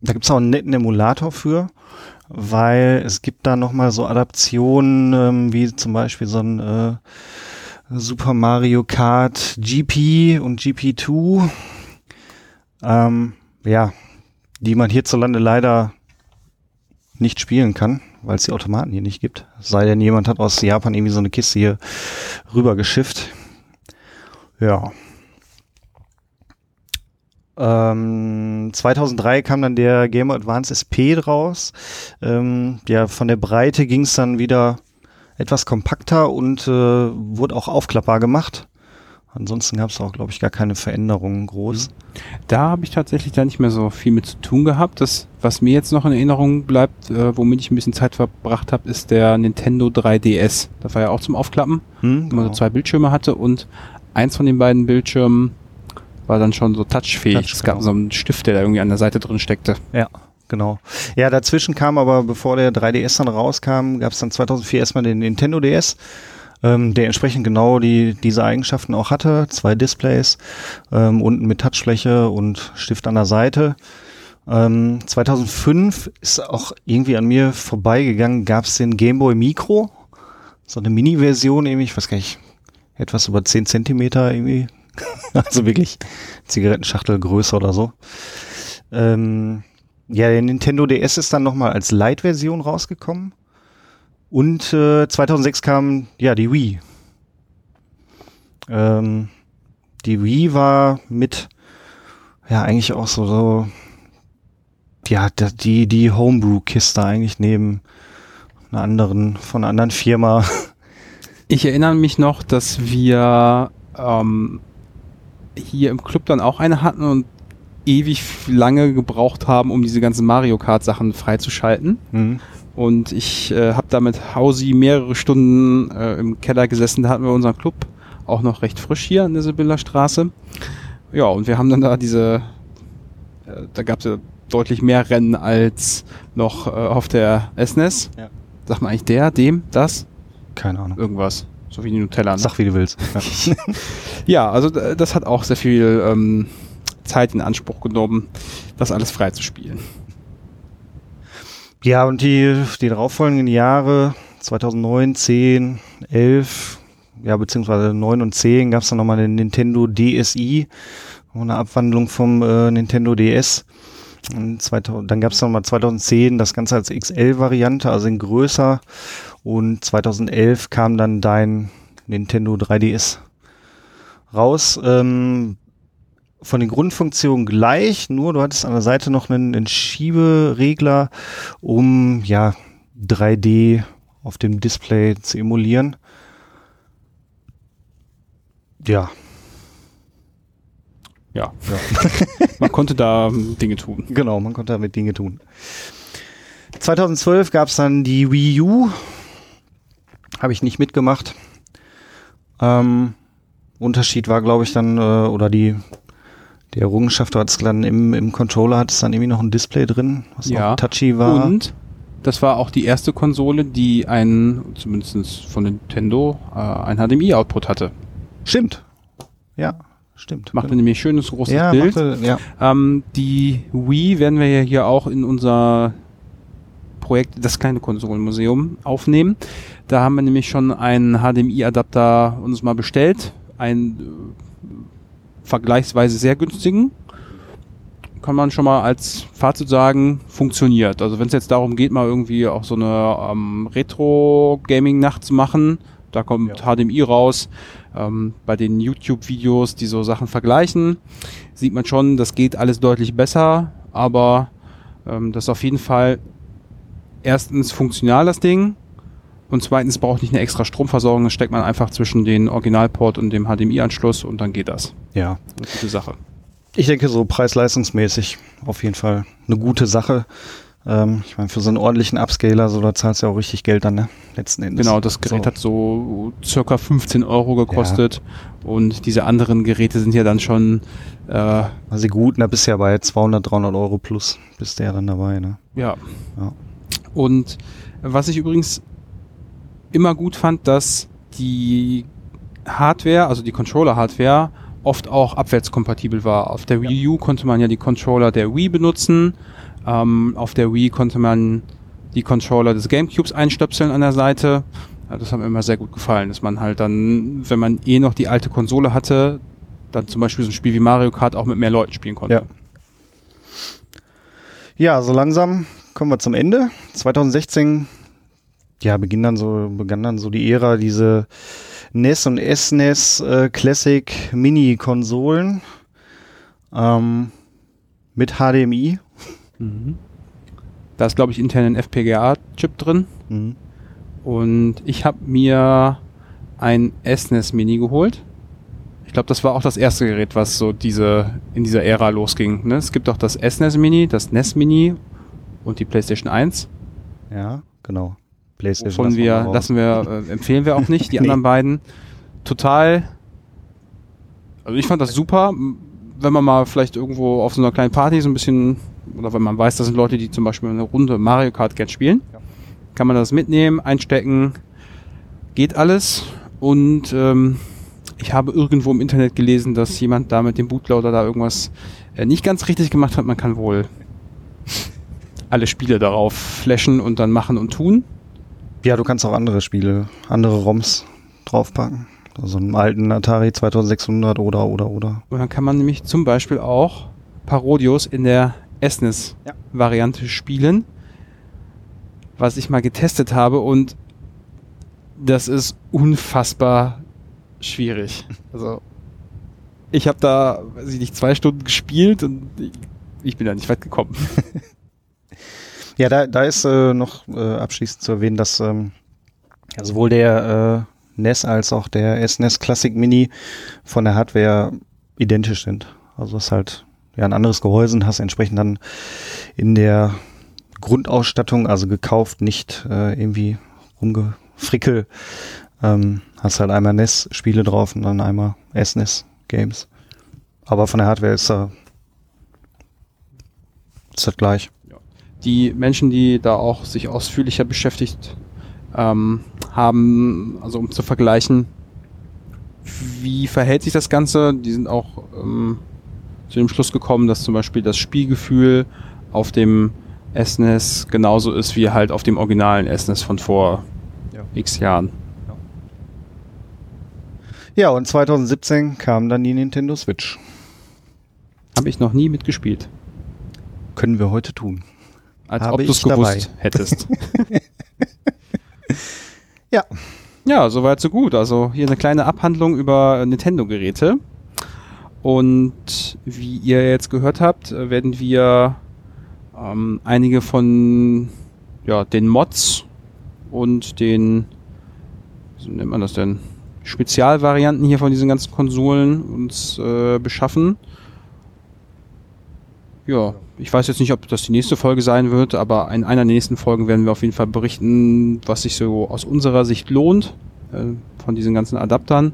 da gibt's auch einen netten Emulator für, weil es gibt da nochmal so Adaptionen, ähm, wie zum Beispiel so ein äh, Super Mario Kart GP und GP2. Ähm, ja, die man hierzulande leider nicht spielen kann, weil es die Automaten hier nicht gibt. Sei denn, jemand hat aus Japan irgendwie so eine Kiste hier rüber geschifft. Ja. Ähm, 2003 kam dann der Game Advance SP raus. Ähm, ja, von der Breite ging es dann wieder etwas kompakter und äh, wurde auch aufklappbar gemacht. Ansonsten gab es auch, glaube ich, gar keine Veränderungen groß. Da habe ich tatsächlich da nicht mehr so viel mit zu tun gehabt. Das, was mir jetzt noch in Erinnerung bleibt, äh, womit ich ein bisschen Zeit verbracht habe, ist der Nintendo 3DS. Das war ja auch zum Aufklappen, Hm, wo man so zwei Bildschirme hatte und eins von den beiden Bildschirmen war dann schon so touchfähig. Touch, es gab genau. so einen Stift, der da irgendwie an der Seite drin steckte. Ja, genau. Ja, dazwischen kam aber, bevor der 3DS dann rauskam, gab es dann 2004 erstmal den Nintendo DS, ähm, der entsprechend genau die, diese Eigenschaften auch hatte. Zwei Displays, ähm, unten mit Touchfläche und Stift an der Seite. Ähm, 2005 ist auch irgendwie an mir vorbeigegangen, gab es den Game Boy Micro, so eine Mini-Version irgendwie, ich weiß gar nicht, etwas über 10 Zentimeter irgendwie. also wirklich Zigarettenschachtel größer oder so. Ähm, ja, der Nintendo DS ist dann nochmal als Lite-Version rausgekommen. Und äh, 2006 kam ja die Wii. Ähm, die Wii war mit ja eigentlich auch so, so ja die die Homebrew-Kiste eigentlich neben einer anderen von einer anderen Firma. Ich erinnere mich noch, dass wir ähm, hier im Club dann auch eine hatten und ewig lange gebraucht haben, um diese ganzen Mario Kart Sachen freizuschalten. Hm. Und ich äh, habe da mit Hausi mehrere Stunden äh, im Keller gesessen. Da hatten wir unseren Club auch noch recht frisch hier an der Sibyller Straße. Ja, und wir haben dann da diese, äh, da gab es ja deutlich mehr Rennen als noch äh, auf der SNES. Ja. Sagt man eigentlich der, dem, das? Keine Ahnung. Irgendwas. So wie die Nutella. Ne? Sag wie du willst. Ja. Ja, also das hat auch sehr viel ähm, Zeit in Anspruch genommen, das alles freizuspielen. Ja, und die, die darauffolgenden Jahre, 2009, 10, 11, ja, beziehungsweise 9 und 10 gab es dann nochmal den Nintendo DSi, eine Abwandlung vom äh, Nintendo DS. Und 2000, dann gab es nochmal 2010 das Ganze als XL-Variante, also in größer. Und 2011 kam dann dein Nintendo 3DS raus. Ähm, von den Grundfunktionen gleich, nur du hattest an der Seite noch einen, einen Schieberegler, um ja 3D auf dem Display zu emulieren. Ja, Ja, man konnte da Dinge tun. genau, man konnte damit Dinge tun. 2012 gab es dann die Wii U. Habe ich nicht mitgemacht. Ähm, Unterschied war, glaube ich, dann, äh, oder die, die Errungenschaft war es dann im, im Controller hat es dann irgendwie noch ein Display drin, was Ja. auch touchy war. Und das war auch die erste Konsole, die ein, zumindest von Nintendo, äh, ein HDMI-Output hatte. Stimmt. Ja, stimmt. Macht ein nämlich schönes großes ja, Bild. machte, ja. Ähm, die Wii werden wir ja hier auch in unser Projekt, das kleine Konsolenmuseum, aufnehmen. Da haben wir nämlich schon einen HDMI-Adapter uns mal bestellt. Einen äh, vergleichsweise sehr günstigen. Kann man schon mal als Fazit sagen, funktioniert. Also wenn es jetzt darum geht, mal irgendwie auch so eine ähm, Retro-Gaming-Nacht zu machen, da kommt HDMI raus. Ähm, bei den YouTube-Videos, die so Sachen vergleichen, sieht man schon, das geht alles deutlich besser, aber ähm, das ist auf jeden Fall erstens funktional, das Ding. Und zweitens braucht nicht eine extra Stromversorgung, das steckt man einfach zwischen den Originalport und dem HDMI-Anschluss und dann geht das. ja. Eine gute Sache. Ich denke, so preis-leistungsmäßig auf jeden Fall eine gute Sache. Ähm, ich meine, für so einen ordentlichen Upscaler, so da zahlst du ja auch richtig Geld dann, ne? Letzten Endes. Genau, das Gerät so. hat so circa 15 Euro gekostet und diese anderen Geräte sind ja dann schon, äh, Also die guten, da bist du ja bei 200, 300 Euro plus, bist du ja dann dabei, ne? ja. Ja. Und was ich übrigens immer gut fand, dass die Hardware, also die Controller-Hardware, oft auch abwärtskompatibel war. Auf der Wii U konnte man ja die Controller der Wii benutzen. Ähm, auf der Wii konnte man die Controller des Gamecubes einstöpseln an der Seite. Das hat mir immer sehr gut gefallen, dass man halt dann, wenn man eh noch die alte Konsole hatte, dann zum Beispiel so ein Spiel wie Mario Kart auch mit mehr Leuten spielen konnte. Ja. Ja, so langsam kommen wir zum Ende. 2016, ja, beginn dann so, begann dann so die Ära, diese NES und SNES äh, Classic Mini-Konsolen ähm, mit HDMI. Mhm. Da ist, glaube ich, intern ein FPGA-Chip drin. Mhm. Und ich habe mir ein SNES Mini geholt. Ich glaube, das war auch das erste Gerät, was so diese in dieser Ära losging. Ne? Es gibt auch das SNES Mini, das NES Mini und die PlayStation 1. Ja, genau. PlayStation. Wovon lassen wir, lassen wir, äh, empfehlen wir auch nicht. Die Nee. anderen beiden total. Also ich fand das super, wenn man mal vielleicht irgendwo auf so einer kleinen Party so ein bisschen, oder wenn man weiß, das sind Leute, die zum Beispiel eine Runde Mario Kart gern spielen, Ja. kann man das mitnehmen, einstecken, geht alles. Und ähm, ich habe irgendwo im Internet gelesen, dass jemand da mit dem Bootloader da irgendwas äh, nicht ganz richtig gemacht hat. Man kann wohl alle Spiele darauf flashen und dann machen und tun. Ja, du kannst auch andere Spiele, andere ROMs draufpacken. Also einen alten Atari 2600 oder, oder, oder. Und dann kann man nämlich zum Beispiel auch Parodios in der Ja. SNES-Variante spielen, was ich mal getestet habe und das ist unfassbar schwierig. Also ich habe da, weiß ich nicht, zwei Stunden gespielt und ich, ich bin da nicht weit gekommen. Ja, da, da ist äh, noch äh, abschließend zu erwähnen, dass ähm, ja, sowohl der äh, NES als auch der SNES Classic Mini von der Hardware identisch sind. Also es ist halt ja ein anderes Gehäuse und hast entsprechend dann in der Grundausstattung, also gekauft, nicht äh, irgendwie rumgefrickel, ähm, hast halt einmal NES-Spiele drauf und dann einmal SNES-Games. Aber von der Hardware ist er ist das gleich. Die Menschen, die da auch sich ausführlicher beschäftigt ähm, haben, also um zu vergleichen, wie verhält sich das Ganze, die sind auch ähm, zu dem Schluss gekommen, dass zum Beispiel das Spielgefühl auf dem SNES genauso ist wie halt auf dem originalen SNES von vor Ja. x Jahren. Ja, und 2017 kam dann die Nintendo Switch. Habe ich noch nie mitgespielt. Können wir heute tun. Als Habe ob du es gewusst hättest. Ja. Ja, soweit so gut. Also hier eine kleine Abhandlung über Nintendo-Geräte. Und wie ihr jetzt gehört habt, äh, werden wir ähm, einige von ja, den Mods und den, wie nennt man das denn, Spezialvarianten hier von diesen ganzen Konsolen uns äh, beschaffen. Ja, ich weiß jetzt nicht, ob das die nächste Folge sein wird, aber in einer der nächsten Folgen werden wir auf jeden Fall berichten, was sich so aus unserer Sicht lohnt äh, von diesen ganzen Adaptern.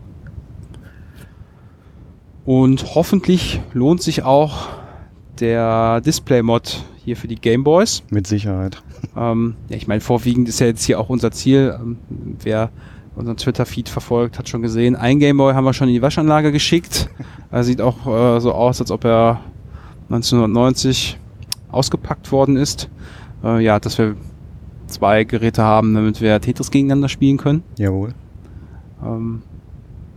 Und hoffentlich lohnt sich auch der Display-Mod hier für die Gameboys. Mit Sicherheit. Ähm, ja, ich meine, vorwiegend ist ja jetzt hier auch unser Ziel. Ähm, wer unseren Twitter-Feed verfolgt, hat schon gesehen, ein Gameboy haben wir schon in die Waschanlage geschickt. Er sieht auch äh, so aus, als ob er 1990 ausgepackt worden ist. Äh, ja, dass wir zwei Geräte haben, damit wir Tetris gegeneinander spielen können. Jawohl. Ähm,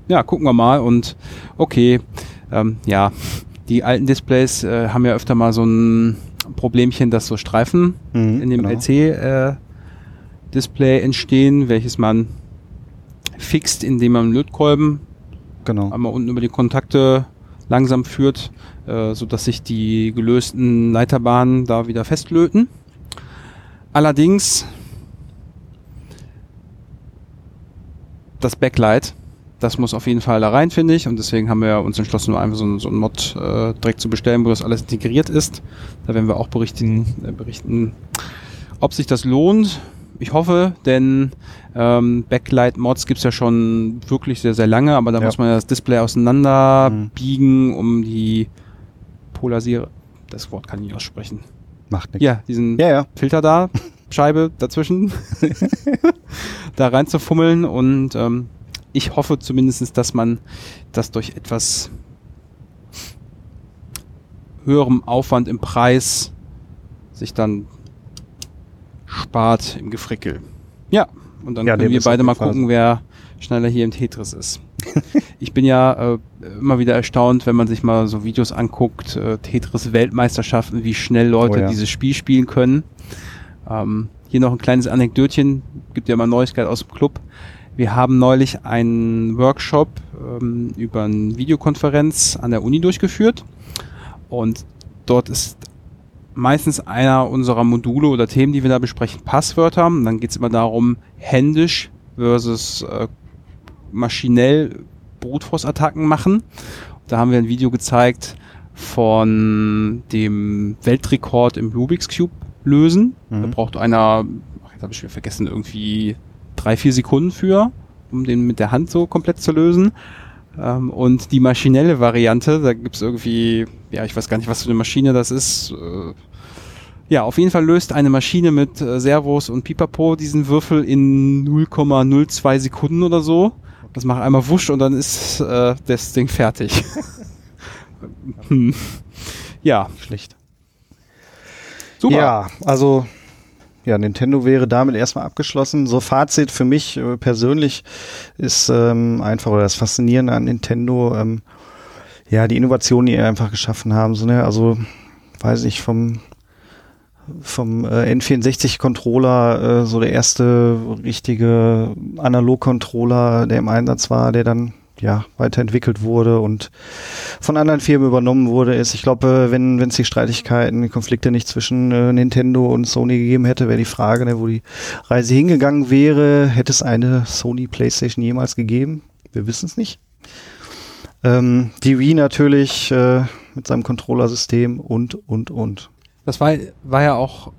ja, gucken wir mal. Und okay, ähm, ja, die alten Displays äh, haben ja öfter mal so ein Problemchen, dass so Streifen Mhm, in dem genau. LC-Display entstehen, welches man fixt, indem man einen Lötkolben Genau. einmal unten über die Kontakte langsam führt, äh, sodass sich die gelösten Leiterbahnen da wieder festlöten. Allerdings das Backlight, das muss auf jeden Fall da rein, finde ich. Und deswegen haben wir uns entschlossen, nur einfach so, so einen Mod äh, direkt zu bestellen, wo das alles integriert ist. Da werden wir auch berichten, äh, berichten ob sich das lohnt. Ich hoffe, denn ähm, Backlight-Mods gibt's ja schon wirklich sehr, sehr lange, aber da Ja. muss man ja das Display auseinander Mhm. biegen, um die Polarisiere... Das Wort kann ich nicht aussprechen. Macht nichts. Ja, diesen Ja, ja. Filter da, Scheibe dazwischen, da reinzufummeln und ähm, ich hoffe zumindest, dass man das durch etwas höherem Aufwand im Preis sich dann spart im Gefrickel. Ja, und dann Ja, können wir beide mal gucken, wer schneller hier im Tetris ist. ich bin ja äh, immer wieder erstaunt, wenn man sich mal so Videos anguckt, äh, Tetris-Weltmeisterschaften, wie schnell Leute Oh ja. dieses Spiel spielen können. Ähm, hier noch ein kleines Anekdötchen, gibt ja mal Neuigkeit aus dem Club. Wir haben neulich einen Workshop ähm, über eine Videokonferenz an der Uni durchgeführt und dort ist meistens einer unserer Module oder Themen, die wir da besprechen, Passwörter. Und dann geht es immer darum, händisch versus äh, maschinell Brute Force Attacken machen. Da haben wir ein Video gezeigt von dem Weltrekord im Rubik's Cube lösen. Da Mhm. braucht einer, ach, jetzt habe ich wieder vergessen, irgendwie drei, vier Sekunden für, um den mit der Hand so komplett zu lösen. Ähm, und die maschinelle Variante, da gibt's irgendwie, ja, ich weiß gar nicht, was für eine Maschine das ist. Äh, ja, auf jeden Fall löst eine Maschine mit äh, Servos und Pipapo diesen Würfel in 0,02 Sekunden oder so. Das macht einmal wusch und dann ist äh, das Ding fertig. hm. Ja, Schlecht. super. Ja, also ja, Nintendo wäre damit erstmal abgeschlossen. So Fazit für mich äh, persönlich ist ähm, einfach oder das Faszinierende an Nintendo, ähm, ja, die Innovation, die ihr einfach geschaffen haben. So, ne? Also, weiß ich, vom vom äh, N64-Controller, äh, so der erste richtige Analog-Controller, der im Einsatz war, der dann ja weiterentwickelt wurde und von anderen Firmen übernommen wurde, ist, ich glaube, äh, wenn es die Streitigkeiten, die Konflikte nicht zwischen äh, Nintendo und Sony gegeben hätte, wäre die Frage, ne, wo die Reise hingegangen wäre, hätte es eine Sony PlayStation jemals gegeben? Wir wissen es nicht. Ähm, die Wii natürlich äh, mit seinem Controllersystem und und und. Das war, war ja auch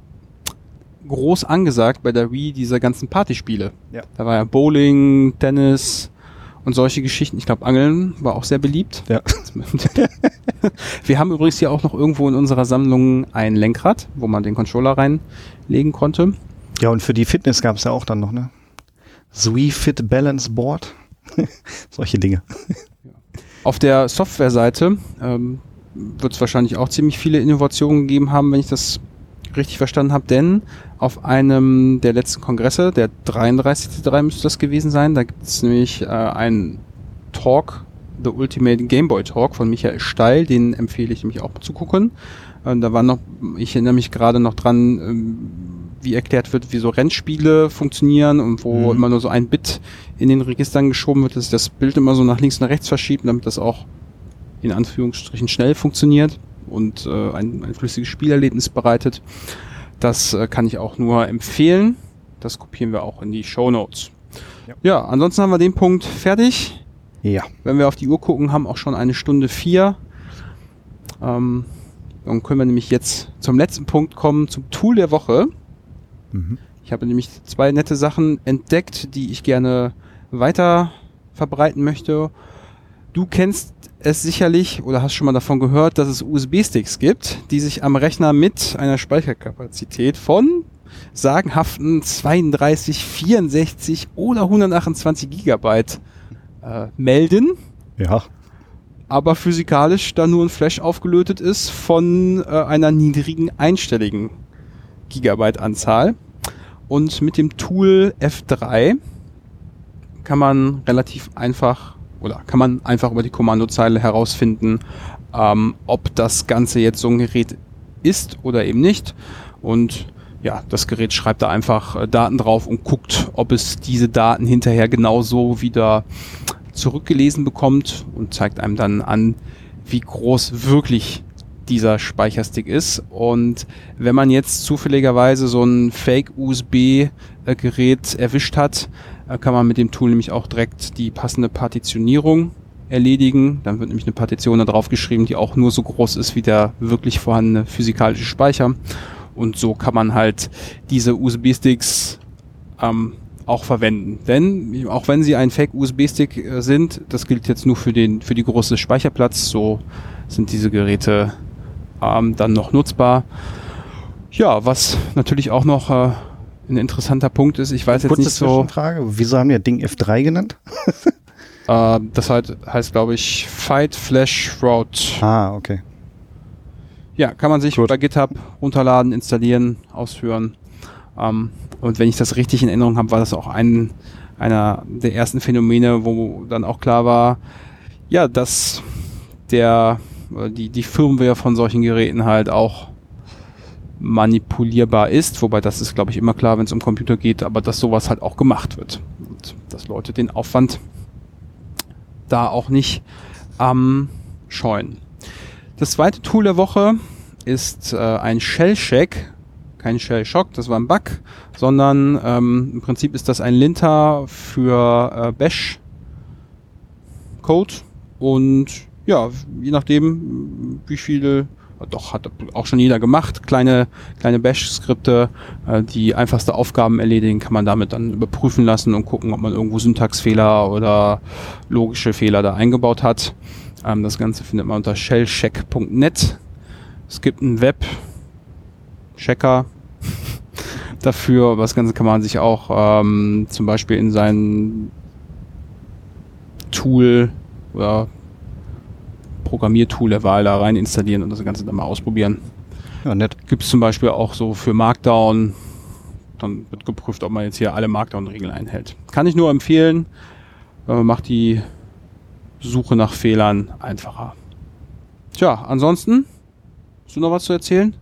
groß angesagt bei der Wii, diese ganzen Partyspiele. Ja. Da war ja Bowling, Tennis und solche Geschichten. Ich glaube, Angeln war auch sehr beliebt. Ja. Wir haben übrigens hier auch noch irgendwo in unserer Sammlung ein Lenkrad, wo man den Controller reinlegen konnte. Ja, und für die Fitness gab es ja auch dann noch, ne? Wii Fit Balance Board. Solche Dinge. Auf der Softwareseite ähm, wird es wahrscheinlich auch ziemlich viele Innovationen gegeben haben, wenn ich das richtig verstanden habe, denn auf einem der letzten Kongresse, der 33.3 müsste das gewesen sein, da gibt es nämlich äh, einen Talk, The Ultimate Game Boy Talk von Michael Steil, den empfehle ich nämlich auch zu gucken. Äh, da war noch, ich erinnere mich gerade noch dran, ähm, wie erklärt wird, wie so Rennspiele funktionieren und wo Mhm. immer nur so ein Bit in den Registern geschoben wird, dass sich das Bild immer so nach links und nach rechts verschiebt, damit das auch in Anführungsstrichen schnell funktioniert und äh, ein, ein flüssiges Spielerlebnis bereitet. Das äh, kann ich auch nur empfehlen. Das kopieren wir auch in die Show Notes. Ja. Ja. ansonsten haben wir den Punkt fertig. Ja. Wenn wir auf die Uhr gucken, haben auch schon eine Stunde vier. Ähm, dann können wir nämlich jetzt zum letzten Punkt kommen, zum Tool der Woche. Mhm. Ich habe nämlich zwei nette Sachen entdeckt, die ich gerne weiter verbreiten möchte. Du kennst es sicherlich oder hast schon mal davon gehört, dass es USB-Sticks gibt, die sich am Rechner mit einer Speicherkapazität von sagenhaften 32, 64 oder 128 Gigabyte äh, melden, Ja. aber physikalisch dann nur ein Flash aufgelötet ist von äh, einer niedrigen einstelligen Gigabyte-Anzahl. Und mit dem Tool F3 kann man relativ einfach oder kann man einfach über die Kommandozeile herausfinden, ähm, ob das Ganze jetzt so ein Gerät ist oder eben nicht. Und ja, das Gerät schreibt da einfach äh, Daten drauf und guckt, ob es diese Daten hinterher genauso wieder zurückgelesen bekommt und zeigt einem dann an, wie groß wirklich dieser Speicherstick ist. Und wenn man jetzt zufälligerweise so ein Fake-USB-Gerät erwischt hat, kann man mit dem Tool nämlich auch direkt die passende Partitionierung erledigen. Dann wird nämlich eine Partition da drauf geschrieben, die auch nur so groß ist wie der wirklich vorhandene physikalische Speicher. Und so kann man halt diese USB-Sticks ähm, auch verwenden. Denn auch wenn sie ein Fake-USB-Stick äh, sind, das gilt jetzt nur für den für die große Speicherplatz, so sind diese Geräte ähm, dann noch nutzbar. Ja, was natürlich auch noch äh, ein interessanter Punkt ist, ich weiß jetzt Kurze nicht so, Zwischenfrage. Wieso haben die das Ding F3 genannt? äh, das halt, heißt glaube ich Fight Flash Route. Ah, okay. Ja, kann man sich Gut. bei GitHub runterladen, installieren, ausführen. Ähm, und wenn ich das richtig in Erinnerung habe, war das auch ein, einer der ersten Phänomene, wo dann auch klar war, ja, dass der, oder die, die Firmware von solchen Geräten halt auch manipulierbar ist, wobei das ist, glaube ich, immer klar, wenn es um Computer geht, aber dass sowas halt auch gemacht wird. Und dass Leute den Aufwand da auch nicht ähm, scheuen. Das zweite Tool der Woche ist äh, ein Shell-Check. Kein Shell-Shock, das war ein Bug, sondern ähm, im Prinzip ist das ein Linter für äh, Bash-Code und ja, je nachdem, wie viele, doch, hat auch schon jeder gemacht, kleine, kleine Bash-Skripte, äh, die einfachste Aufgaben erledigen, kann man damit dann überprüfen lassen und gucken, ob man irgendwo Syntaxfehler oder logische Fehler da eingebaut hat. Ähm, das Ganze findet man unter shellcheck.net. Es gibt einen Web-Checker dafür. aber Das Ganze kann man sich auch ähm, zum Beispiel in sein Tool oder Programmiertool der Wahl da rein installieren und das Ganze dann mal ausprobieren. Ja, nett. Gibt es zum Beispiel auch so für Markdown. Dann wird geprüft, ob man jetzt hier alle Markdown-Regeln einhält. Kann ich nur empfehlen. Äh, macht die Suche nach Fehlern einfacher. Tja, ansonsten, hast du noch was zu erzählen?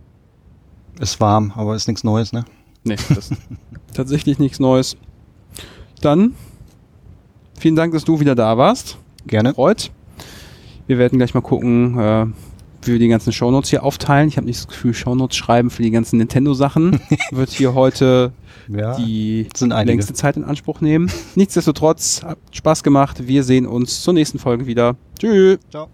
Ist warm, aber ist nichts Neues, ne? Nee, das ist tatsächlich nichts Neues. Dann, vielen Dank, dass du wieder da warst. Gerne. Freut. Wir werden gleich mal gucken, äh, wie wir die ganzen Shownotes hier aufteilen. Ich habe nicht das Gefühl, Shownotes schreiben für die ganzen Nintendo-Sachen wird hier heute Ja. die längste Zeit in Anspruch nehmen. Nichtsdestotrotz, hat Spaß gemacht. Wir sehen uns zur nächsten Folge wieder. Tschüss. Ciao.